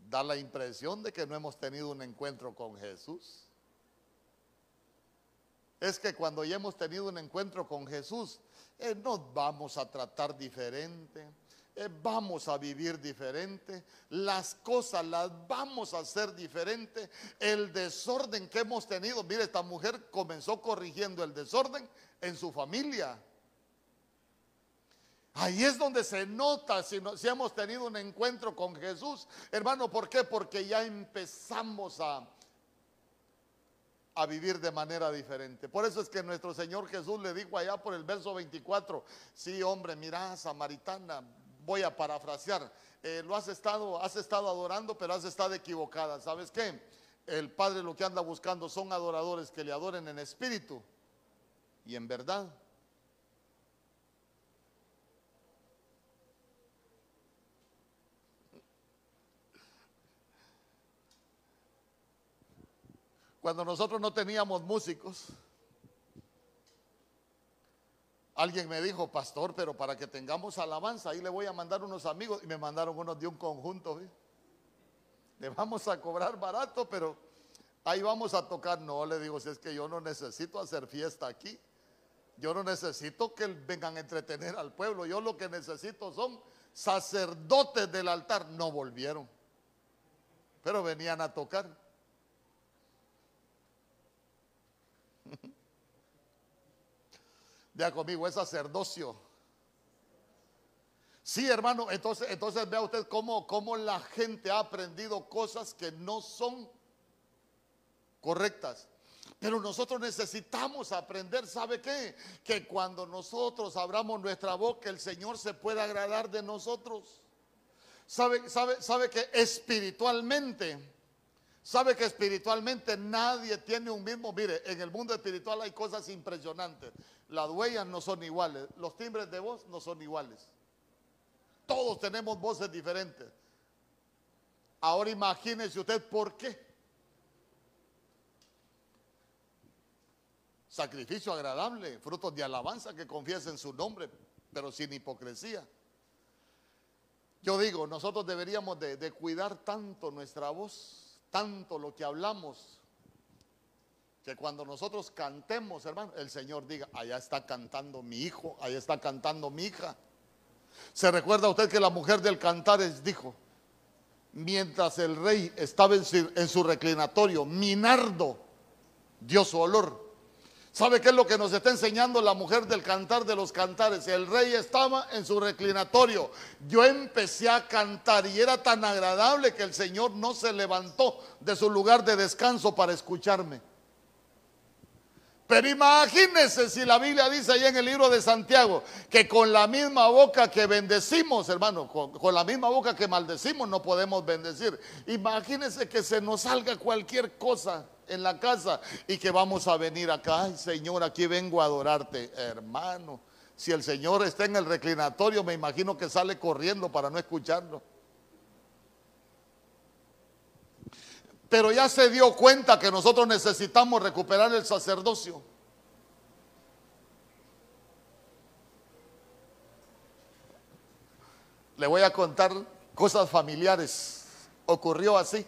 da la impresión de que no hemos tenido un encuentro con Jesús. Es que cuando ya hemos tenido un encuentro con Jesús, eh, nos vamos a tratar diferente eh, vamos a vivir diferente, las cosas las vamos a hacer diferente, el desorden que hemos tenido, mire, esta mujer comenzó corrigiendo el desorden en su familia. Ahí es donde se nota si, si hemos tenido un encuentro con Jesús. Hermano, ¿por qué? Porque ya empezamos a, a vivir de manera diferente. Por eso es que nuestro Señor Jesús le dijo allá por el verso 24, sí hombre, mira, samaritana, voy a parafrasear, eh, lo has estado, has estado adorando, pero has estado equivocada. ¿Sabes qué? El Padre lo que anda buscando son adoradores que le adoren en espíritu y en verdad. Cuando nosotros no teníamos músicos, Alguien me dijo, pastor, pero para que tengamos alabanza, ahí le voy a mandar unos amigos. Y me mandaron unos de un conjunto. Le vamos a cobrar barato, pero ahí vamos a tocar. No, le digo, si es que yo no necesito hacer fiesta aquí. Yo no necesito que vengan a entretener al pueblo. Yo lo que necesito son sacerdotes del altar. No volvieron, pero venían a tocar. Ya conmigo, es sacerdocio. Sí, hermano, entonces, entonces vea usted cómo, cómo la gente ha aprendido cosas que no son correctas. Pero nosotros necesitamos aprender, ¿sabe qué? Que cuando nosotros abramos nuestra boca, el Señor se puede agradar de nosotros. ¿Sabe, sabe, sabe que espiritualmente, sabe que espiritualmente nadie tiene un mismo, mire, en el mundo espiritual hay cosas impresionantes. Las huellas no son iguales, los timbres de voz no son iguales. Todos tenemos voces diferentes. Ahora imagínese usted por qué. Sacrificio agradable, frutos de alabanza que confiesen su nombre, pero sin hipocresía. Yo digo, nosotros deberíamos de, de, cuidar tanto nuestra voz, tanto lo que hablamos, que cuando nosotros cantemos, hermano, el Señor diga, allá está cantando mi hijo, allá está cantando mi hija. Se recuerda usted que la mujer del Cantares dijo, mientras el rey estaba en su, en su reclinatorio, Minardo dio su olor. ¿Sabe qué es lo que nos está enseñando la mujer del cantar de los cantares? El rey estaba en su reclinatorio. Yo empecé a cantar y era tan agradable que el Señor no se levantó de su lugar de descanso para escucharme. Pero imagínense si la Biblia dice ahí en el libro de Santiago que con la misma boca que bendecimos, hermano, con, con, la misma boca que maldecimos no podemos bendecir. Imagínense que se nos salga cualquier cosa en la casa y que vamos a venir acá. Ay, Señor, aquí vengo a adorarte, hermano. Si el Señor está en el reclinatorio, me imagino que sale corriendo para no escucharlo. Pero ya se dio cuenta que nosotros necesitamos recuperar el sacerdocio. Le voy a contar cosas familiares. Ocurrió así.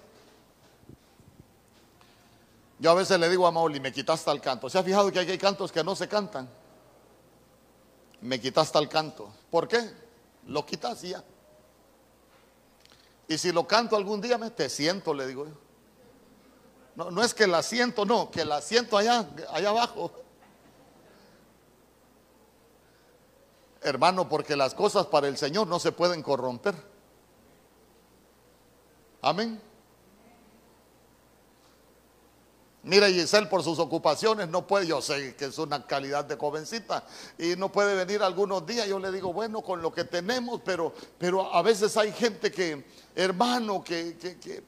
Yo a veces le digo a Mauli, me quitaste el canto. ¿Se ha fijado que hay cantos que no se cantan? Me quitaste el canto. ¿Por qué? Lo quitas ya. Y si lo canto algún día, me te siento, le digo yo. No, no es que la siento, no, que la siento allá, allá abajo. Hermano, porque las cosas para el Señor no se pueden corromper. Amén. Mira, Giselle por sus ocupaciones no puede, yo sé que es una calidad de jovencita y no puede venir algunos días. Yo le digo, bueno, con lo que tenemos, pero, pero a veces hay gente que, hermano, que, que, que,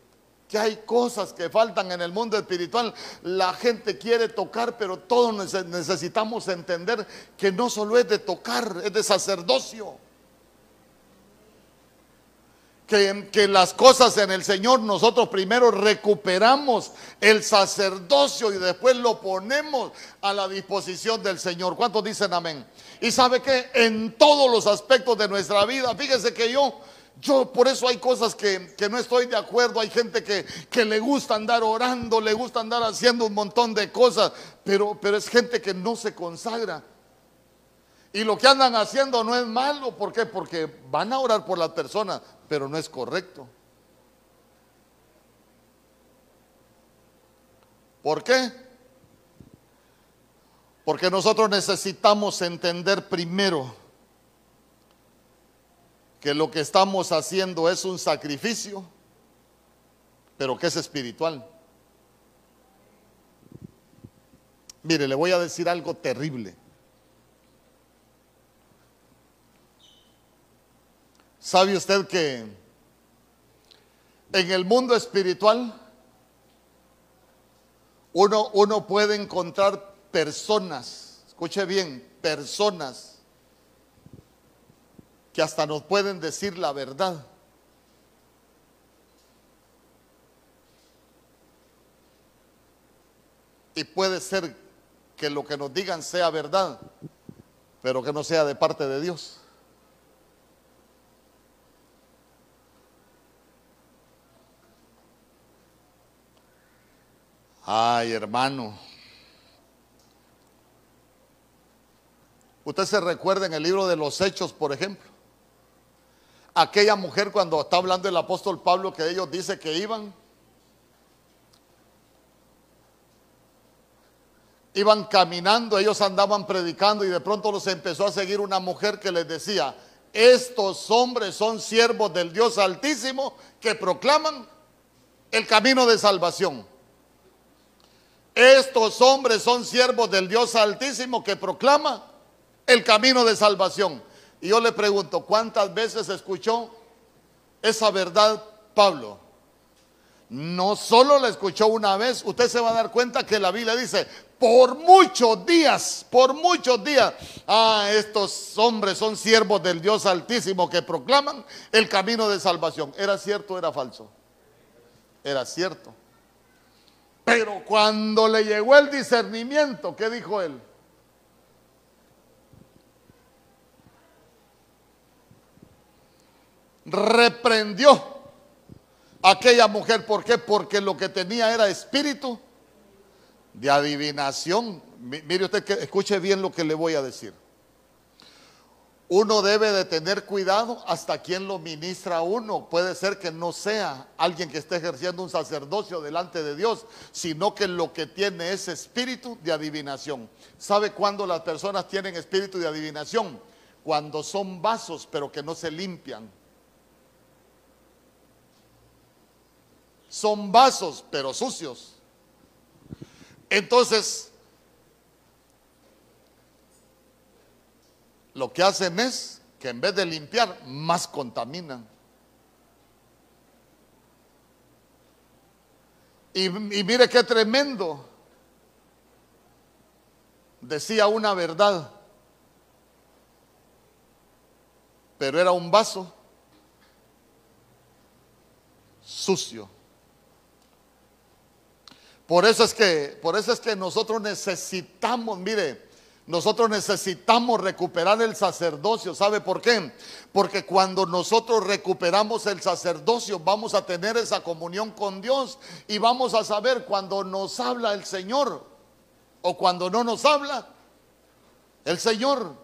que hay cosas que faltan en el mundo espiritual. La gente quiere tocar, pero todos necesitamos entender que no solo es de tocar, es de sacerdocio. Que, las cosas en el Señor nosotros primero recuperamos el sacerdocio y después lo ponemos a la disposición del Señor. ¿Cuántos dicen amén? Y sabe que en todos los aspectos de nuestra vida, fíjese que yo, yo por eso hay cosas que, que no estoy de acuerdo, hay gente que, que, le gusta andar orando, le gusta andar haciendo un montón de cosas, pero, pero es gente que no se consagra. Y lo que andan haciendo no es malo, ¿por qué? Porque van a orar por las personas, pero no es correcto. ¿Por qué? Porque nosotros necesitamos entender primero que lo que estamos haciendo es un sacrificio, pero que es espiritual. Mire, le voy a decir algo terrible. ¿Sabe usted que en el mundo espiritual uno, uno puede encontrar personas, escuche bien, personas que hasta nos pueden decir la verdad? Y puede ser que lo que nos digan sea verdad, pero que no sea de parte de Dios. Ay, hermano. Usted se recuerda en el libro de los Hechos, por ejemplo. Aquella mujer cuando está hablando el apóstol Pablo que ellos dice que iban iban caminando, ellos andaban predicando y de pronto los empezó a seguir una mujer que les decía, estos hombres son siervos del Dios Altísimo que proclaman el camino de salvación. Estos hombres son siervos del Dios Altísimo que proclama el camino de salvación. Y yo le pregunto, ¿cuántas veces escuchó esa verdad Pablo? No solo la escuchó una vez, usted se va a dar cuenta que la Biblia dice, por muchos días, por muchos días, ah, estos hombres son siervos del Dios Altísimo que proclaman el camino de salvación. ¿Era cierto o era falso? Era cierto. Pero cuando le llegó el discernimiento, ¿qué dijo él? Reprendió a aquella mujer. ¿Por qué? Porque lo que tenía era espíritu de adivinación. Mire usted que escuche bien lo que le voy a decir. Uno debe de tener cuidado hasta quien lo ministra a uno. Puede ser que no sea alguien que esté ejerciendo un sacerdocio delante de Dios, sino que lo que tiene es espíritu de adivinación. ¿Sabe cuándo las personas tienen espíritu de adivinación? Cuando son vasos pero que no se limpian. Son vasos pero sucios. Entonces, lo que hacen es que en vez de limpiar, más contaminan. Y, mire qué tremendo. Decía una verdad, pero era un vaso sucio. Por eso es que, por eso es que nosotros necesitamos, mire, nosotros necesitamos recuperar el sacerdocio. ¿Sabe por qué? Porque cuando nosotros recuperamos el sacerdocio vamos a tener esa comunión con Dios y vamos a saber cuando nos habla el Señor o cuando no nos habla el Señor.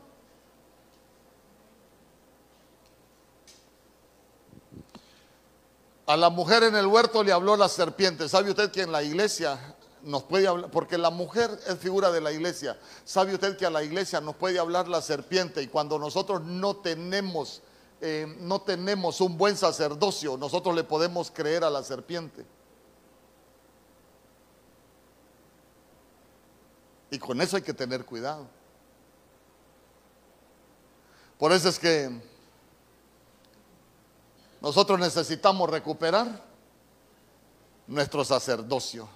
A la mujer en el huerto le habló la serpiente. ¿Sabe usted que en la iglesia nos puede hablar, porque la mujer es figura de la iglesia. ¿Sabe usted que a la iglesia nos puede hablar la serpiente y cuando nosotros no tenemos, eh, no tenemos un buen sacerdocio, nosotros le podemos creer a la serpiente? Y con eso hay que tener cuidado. Por eso es que nosotros necesitamos recuperar nuestro sacerdocio.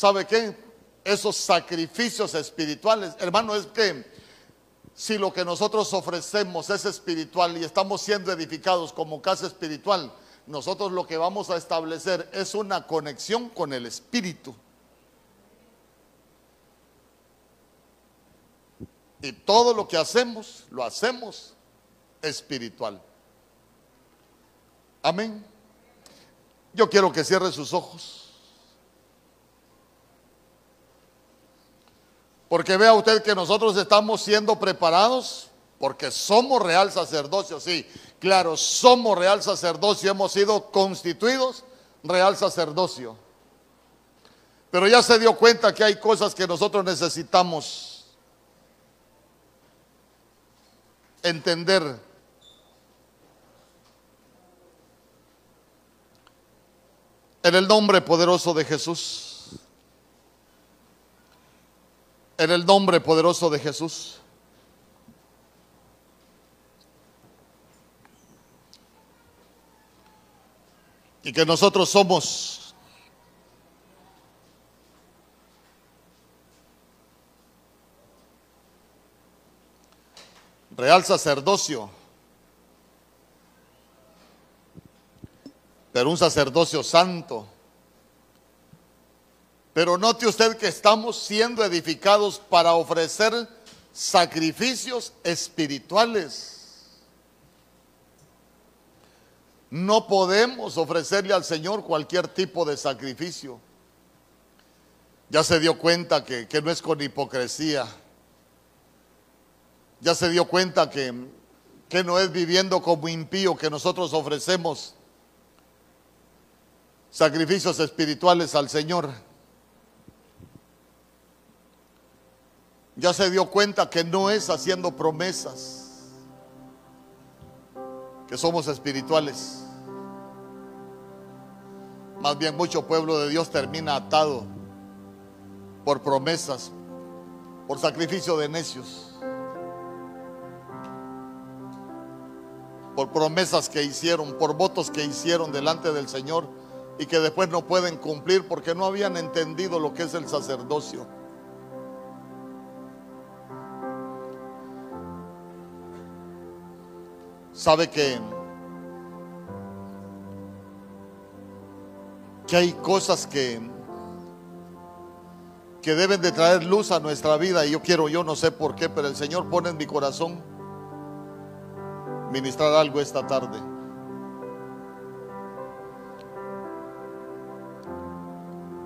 ¿Sabe qué? Esos sacrificios espirituales, hermano, es que si lo que nosotros ofrecemos es espiritual y estamos siendo edificados como casa espiritual, nosotros lo que vamos a establecer es una conexión con el espíritu. Y todo lo que hacemos, lo hacemos espiritual. Amén. Yo quiero que cierre sus ojos. Porque vea usted que nosotros estamos siendo preparados porque somos real sacerdocio, sí, claro, somos real sacerdocio, hemos sido constituidos real sacerdocio. Pero ya se dio cuenta que hay cosas que nosotros necesitamos entender. En el nombre poderoso de Jesús. En el nombre poderoso de Jesús. Y que nosotros somos real sacerdocio, pero un sacerdocio santo pero note usted que estamos siendo edificados para ofrecer sacrificios espirituales. No podemos ofrecerle al Señor cualquier tipo de sacrificio. Ya se dio cuenta que, no es con hipocresía. Ya se dio cuenta que, que no es viviendo como impío que nosotros ofrecemos sacrificios espirituales al Señor. Ya se dio cuenta que no es haciendo promesas, que somos espirituales. Más bien mucho pueblo de Dios termina atado por promesas, por sacrificio de necios, por promesas que hicieron, por votos que hicieron delante del Señor y que después no pueden cumplir porque no habían entendido lo que es el sacerdocio. Sabe que que hay cosas que que deben de traer luz a nuestra vida y yo quiero, yo no sé por qué, pero el Señor pone en mi corazón ministrar algo esta tarde.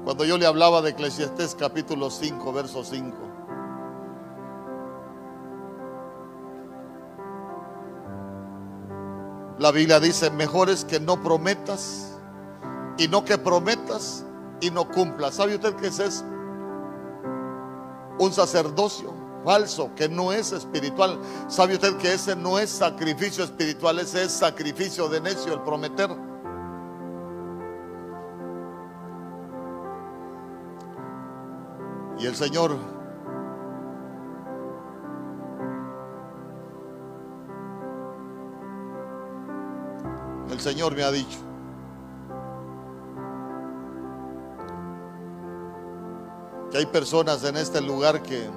Cuando yo le hablaba de Eclesiastés capítulo 5, verso 5. La Biblia dice, mejor es que no prometas y no que prometas y no cumplas. ¿Sabe usted qué es? Un sacerdocio falso que no es espiritual. ¿Sabe usted que ese no es sacrificio espiritual? Ese es sacrificio de necio, el prometer. Y el Señor Señor me ha dicho que hay personas en este lugar que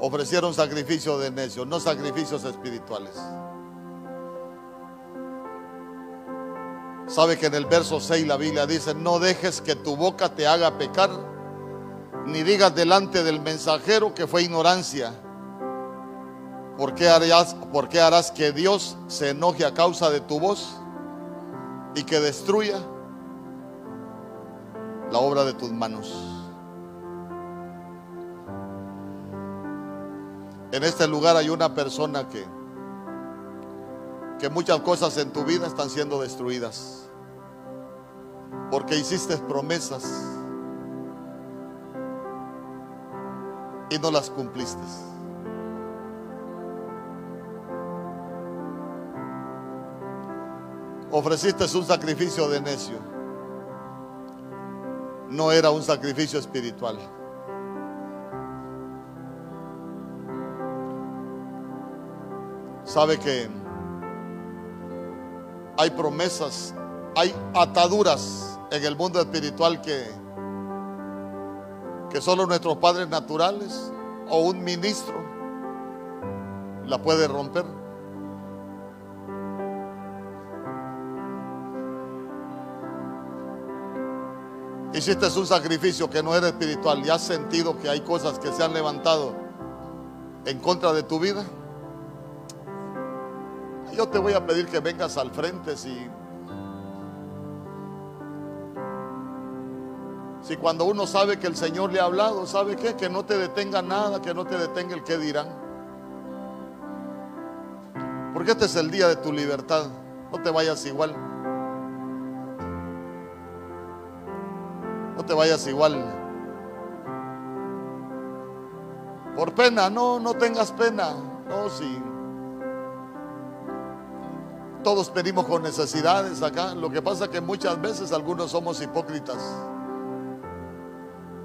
ofrecieron sacrificio de necio, no sacrificios espirituales. Sabe que en el verso 6 la Biblia dice, no dejes que tu boca te haga pecar, ni digas delante del mensajero que fue ignorancia. ¿Por qué, harás, ¿Por qué harás que Dios se enoje a causa de tu voz y que destruya la obra de tus manos? En este lugar hay una persona que, que muchas cosas en tu vida están siendo destruidas. Porque hiciste promesas y no las cumpliste. Ofreciste un sacrificio de necio. No era un sacrificio espiritual. Sabe que hay promesas, hay ataduras en el mundo espiritual que, que solo nuestros padres naturales o un ministro la puede romper. Hiciste un sacrificio que no era espiritual y has sentido que hay cosas que se han levantado en contra de tu vida. Yo te voy a pedir que vengas al frente si Si cuando uno sabe que el Señor le ha hablado, ¿sabe qué? Que no te detenga nada, que no te detenga el que dirán. Porque este es el día de tu libertad. No te vayas igual. No te vayas igual. Por pena, no, no tengas pena. No, sí. Todos venimos con necesidades acá. Lo que pasa que muchas veces algunos somos hipócritas.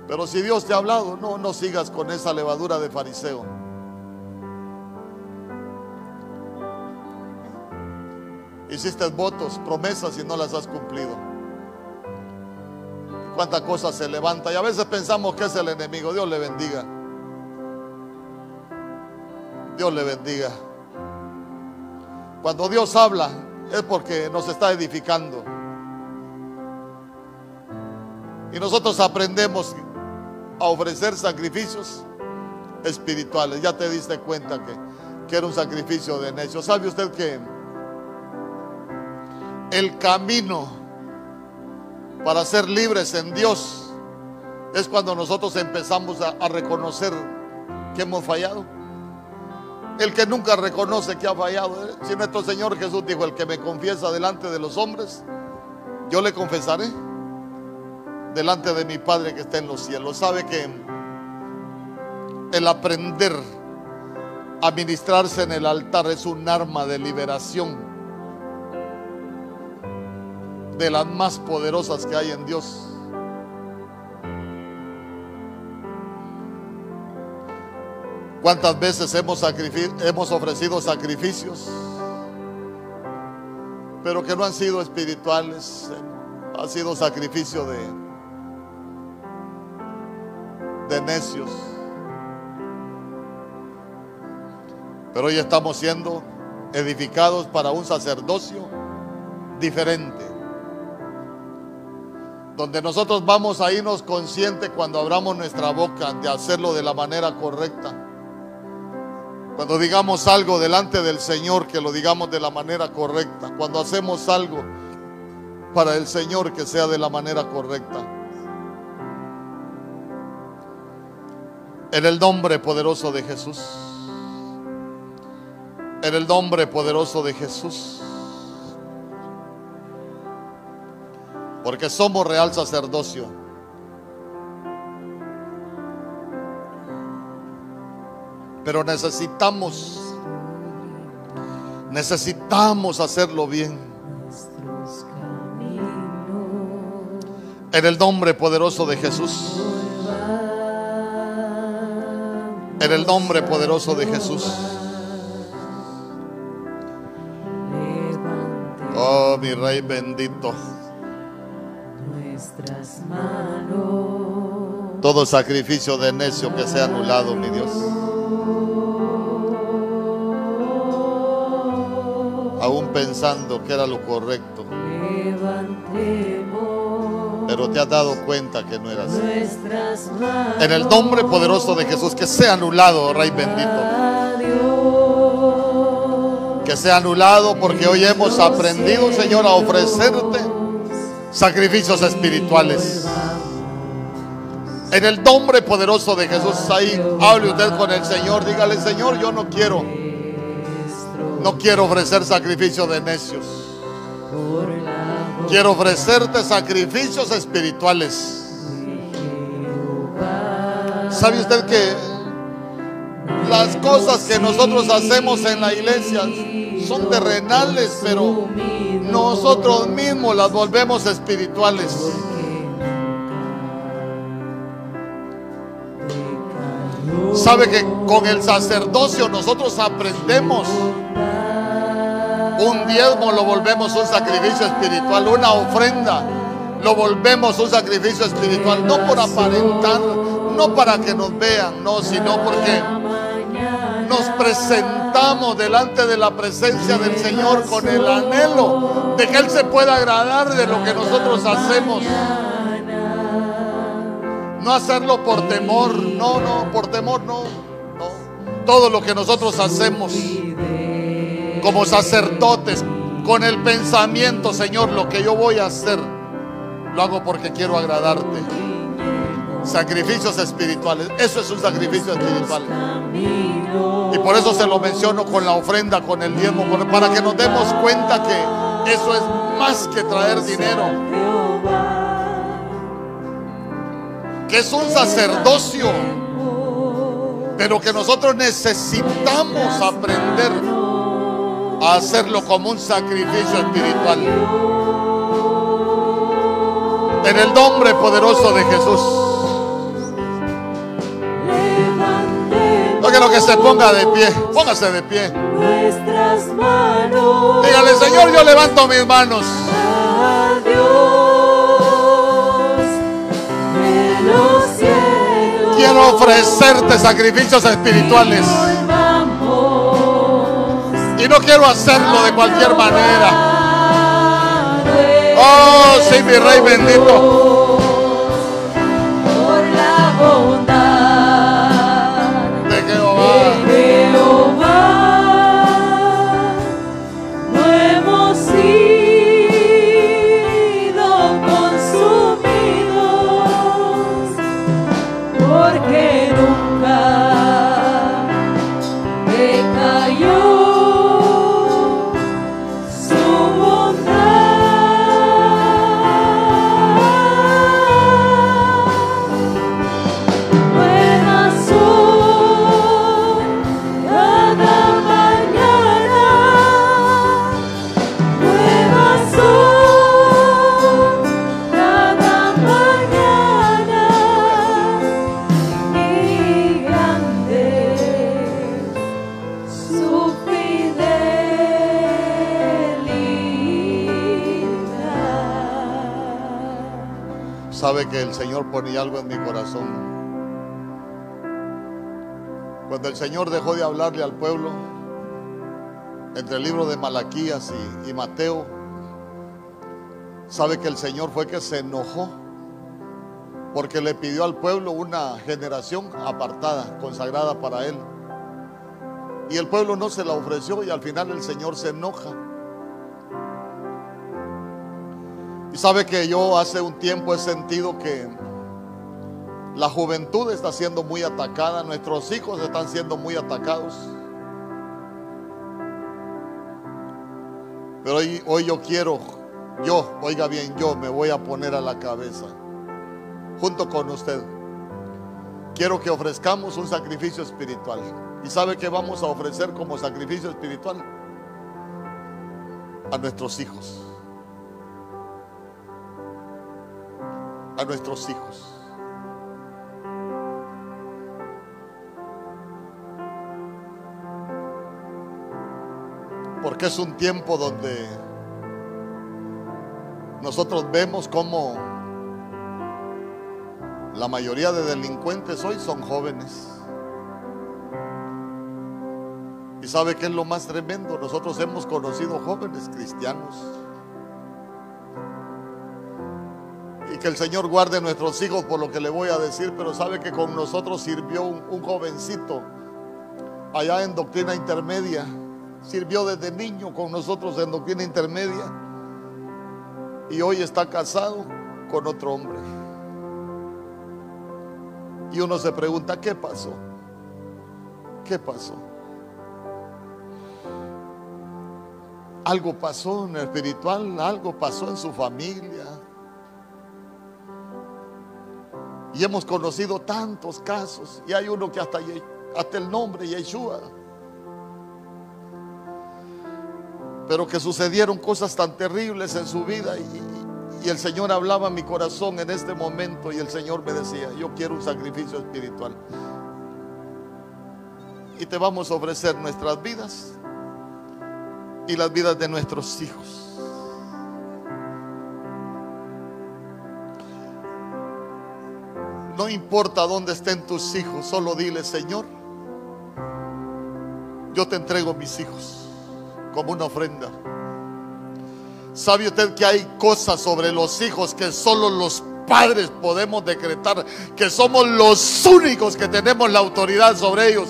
Pero si Dios te ha hablado, no, no sigas con esa levadura de fariseo. Hiciste votos, promesas y no las has cumplido. Cuántas cosas se levanta y a veces pensamos que es el enemigo. Dios le bendiga. Dios le bendiga. Cuando Dios habla es porque nos está edificando. Y nosotros aprendemos a ofrecer sacrificios espirituales. Ya te diste cuenta que, que era un sacrificio de necio. ¿Sabe usted que el camino para ser libres en Dios es cuando nosotros empezamos a, reconocer que hemos fallado? El que nunca reconoce que ha fallado. ¿eh? Si nuestro Señor Jesús dijo, el que me confiesa delante de los hombres, yo le confesaré delante de mi Padre que está en los cielos. Sabe que el aprender a ministrarse en el altar es un arma de liberación de las más poderosas que hay en Dios. ¿Cuántas veces hemos, ofrecido sacrificios, pero que no han sido espirituales? Ha sido sacrificio de, de necios. Pero hoy estamos siendo edificados para un sacerdocio diferente. Donde nosotros vamos a irnos conscientes cuando abramos nuestra boca de hacerlo de la manera correcta. Cuando digamos algo delante del Señor, que lo digamos de la manera correcta. Cuando hacemos algo para el Señor, que sea de la manera correcta. En el nombre poderoso de Jesús. En el nombre poderoso de Jesús. Porque somos real sacerdocio. Pero necesitamos, necesitamos hacerlo bien. En el nombre poderoso de Jesús. En el nombre poderoso de Jesús. Oh, mi Rey bendito. Nuestras manos. Todo sacrificio de necio que sea anulado, mi Dios. Aún pensando que era lo correcto. Pero te has dado cuenta que no era así. En el nombre poderoso de Jesús, que sea anulado, Rey bendito que sea anulado porque hoy hemos aprendido, Señor, a ofrecerte sacrificios espirituales. En el nombre poderoso de Jesús, ahí hable usted con el Señor, dígale, Señor, yo no quiero, no quiero ofrecer sacrificios de necios. Quiero ofrecerte sacrificios espirituales. ¿Sabe usted que las cosas que nosotros hacemos en la iglesia son terrenales, pero nosotros mismos las volvemos espirituales. Sabe que con el sacerdocio nosotros aprendemos. Un diezmo lo volvemos un sacrificio espiritual, una ofrenda lo volvemos un sacrificio espiritual, no por aparentar, no para que nos vean, no, sino porque nos presentamos delante de la presencia del Señor con el anhelo de que Él se pueda agradar de lo que nosotros hacemos. No hacerlo por temor, no, no, por temor no. Todo lo que nosotros hacemos como sacerdotes, con el pensamiento, Señor, lo que yo voy a hacer, lo hago porque quiero agradarte. Sacrificios espirituales. Eso es un sacrificio espiritual. Y por eso se lo menciono con la ofrenda, con el diezmo, para que nos demos cuenta que eso es más que traer dinero. Que es un sacerdocio. Pero que nosotros necesitamos aprender a hacerlo como un sacrificio espiritual. En el nombre poderoso de Jesús. Quiero que se ponga de pie. Póngase de pie. Nuestras manos. Dígale, Señor, yo levanto mis manos. Quiero ofrecerte sacrificios espirituales. Y no quiero hacerlo de cualquier manera. Oh, sí, mi rey bendito. Ponía algo en mi corazón. Cuando el Señor dejó de hablarle al pueblo, entre el libro de Malaquías y, y Mateo, sabe que el Señor fue que se enojó porque le pidió al pueblo una generación apartada, consagrada para él. Y el pueblo no se la ofreció y al final el Señor se enoja. Y sabe que yo hace un tiempo he sentido que la juventud está siendo muy atacada, nuestros hijos están siendo muy atacados. Pero hoy, hoy yo quiero, yo, oiga bien, yo me voy a poner a la cabeza junto con usted. Quiero que ofrezcamos un sacrificio espiritual. ¿Y sabe que vamos a ofrecer como sacrificio espiritual? A nuestros hijos. A nuestros hijos. Porque es un tiempo donde nosotros vemos cómo la mayoría de delincuentes hoy son jóvenes. ¿Y sabe qué es lo más tremendo? Nosotros hemos conocido jóvenes cristianos. Y que el Señor guarde nuestros hijos por lo que le voy a decir, pero sabe que con nosotros sirvió un jovencito allá en doctrina intermedia. Sirvió desde niño con nosotros en doctrina intermedia. Y hoy está casado con otro hombre. Y uno se pregunta, ¿qué pasó? ¿Qué pasó? Algo pasó en el espiritual, algo pasó en su familia. Y hemos conocido tantos casos. Y hay uno que hasta, hasta el nombre, Yeshua. Pero que sucedieron cosas tan terribles en su vida. Y, el Señor hablaba a mi corazón en este momento. Y el Señor me decía, yo quiero un sacrificio espiritual. Y te vamos a ofrecer nuestras vidas y las vidas de nuestros hijos. No importa dónde estén tus hijos, solo dile, Señor, yo te entrego mis hijos como una ofrenda. ¿Sabe usted que hay cosas sobre los hijos que solo los padres podemos decretar? Que somos los únicos que tenemos la autoridad sobre ellos.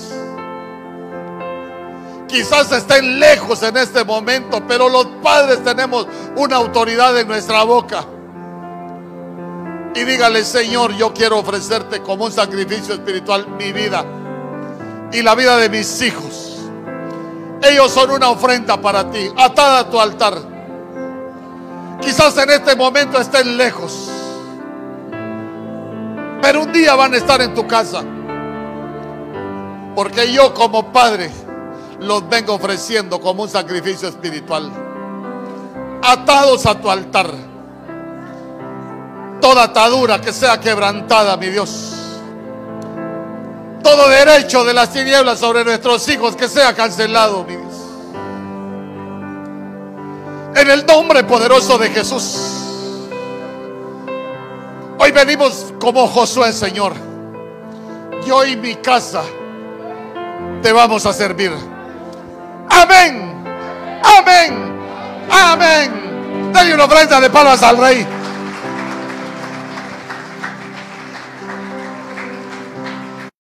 Quizás estén lejos en este momento, pero los padres tenemos una autoridad en nuestra boca. Y dígale, Señor, yo quiero ofrecerte como un sacrificio espiritual mi vida y la vida de mis hijos. Ellos son una ofrenda para ti, atada a tu altar. Quizás en este momento estén lejos, pero un día van a estar en tu casa. Porque yo como padre los vengo ofreciendo como un sacrificio espiritual. Atados a tu altar. Toda atadura que sea quebrantada, mi Dios. Todo derecho de las tinieblas sobre nuestros hijos que sea cancelado, mi Dios. En el nombre poderoso de Jesús. Hoy venimos como Josué, Señor. Yo y mi casa te vamos a servir. Amén. Amén. Amén. Dale una ofrenda de palmas al rey.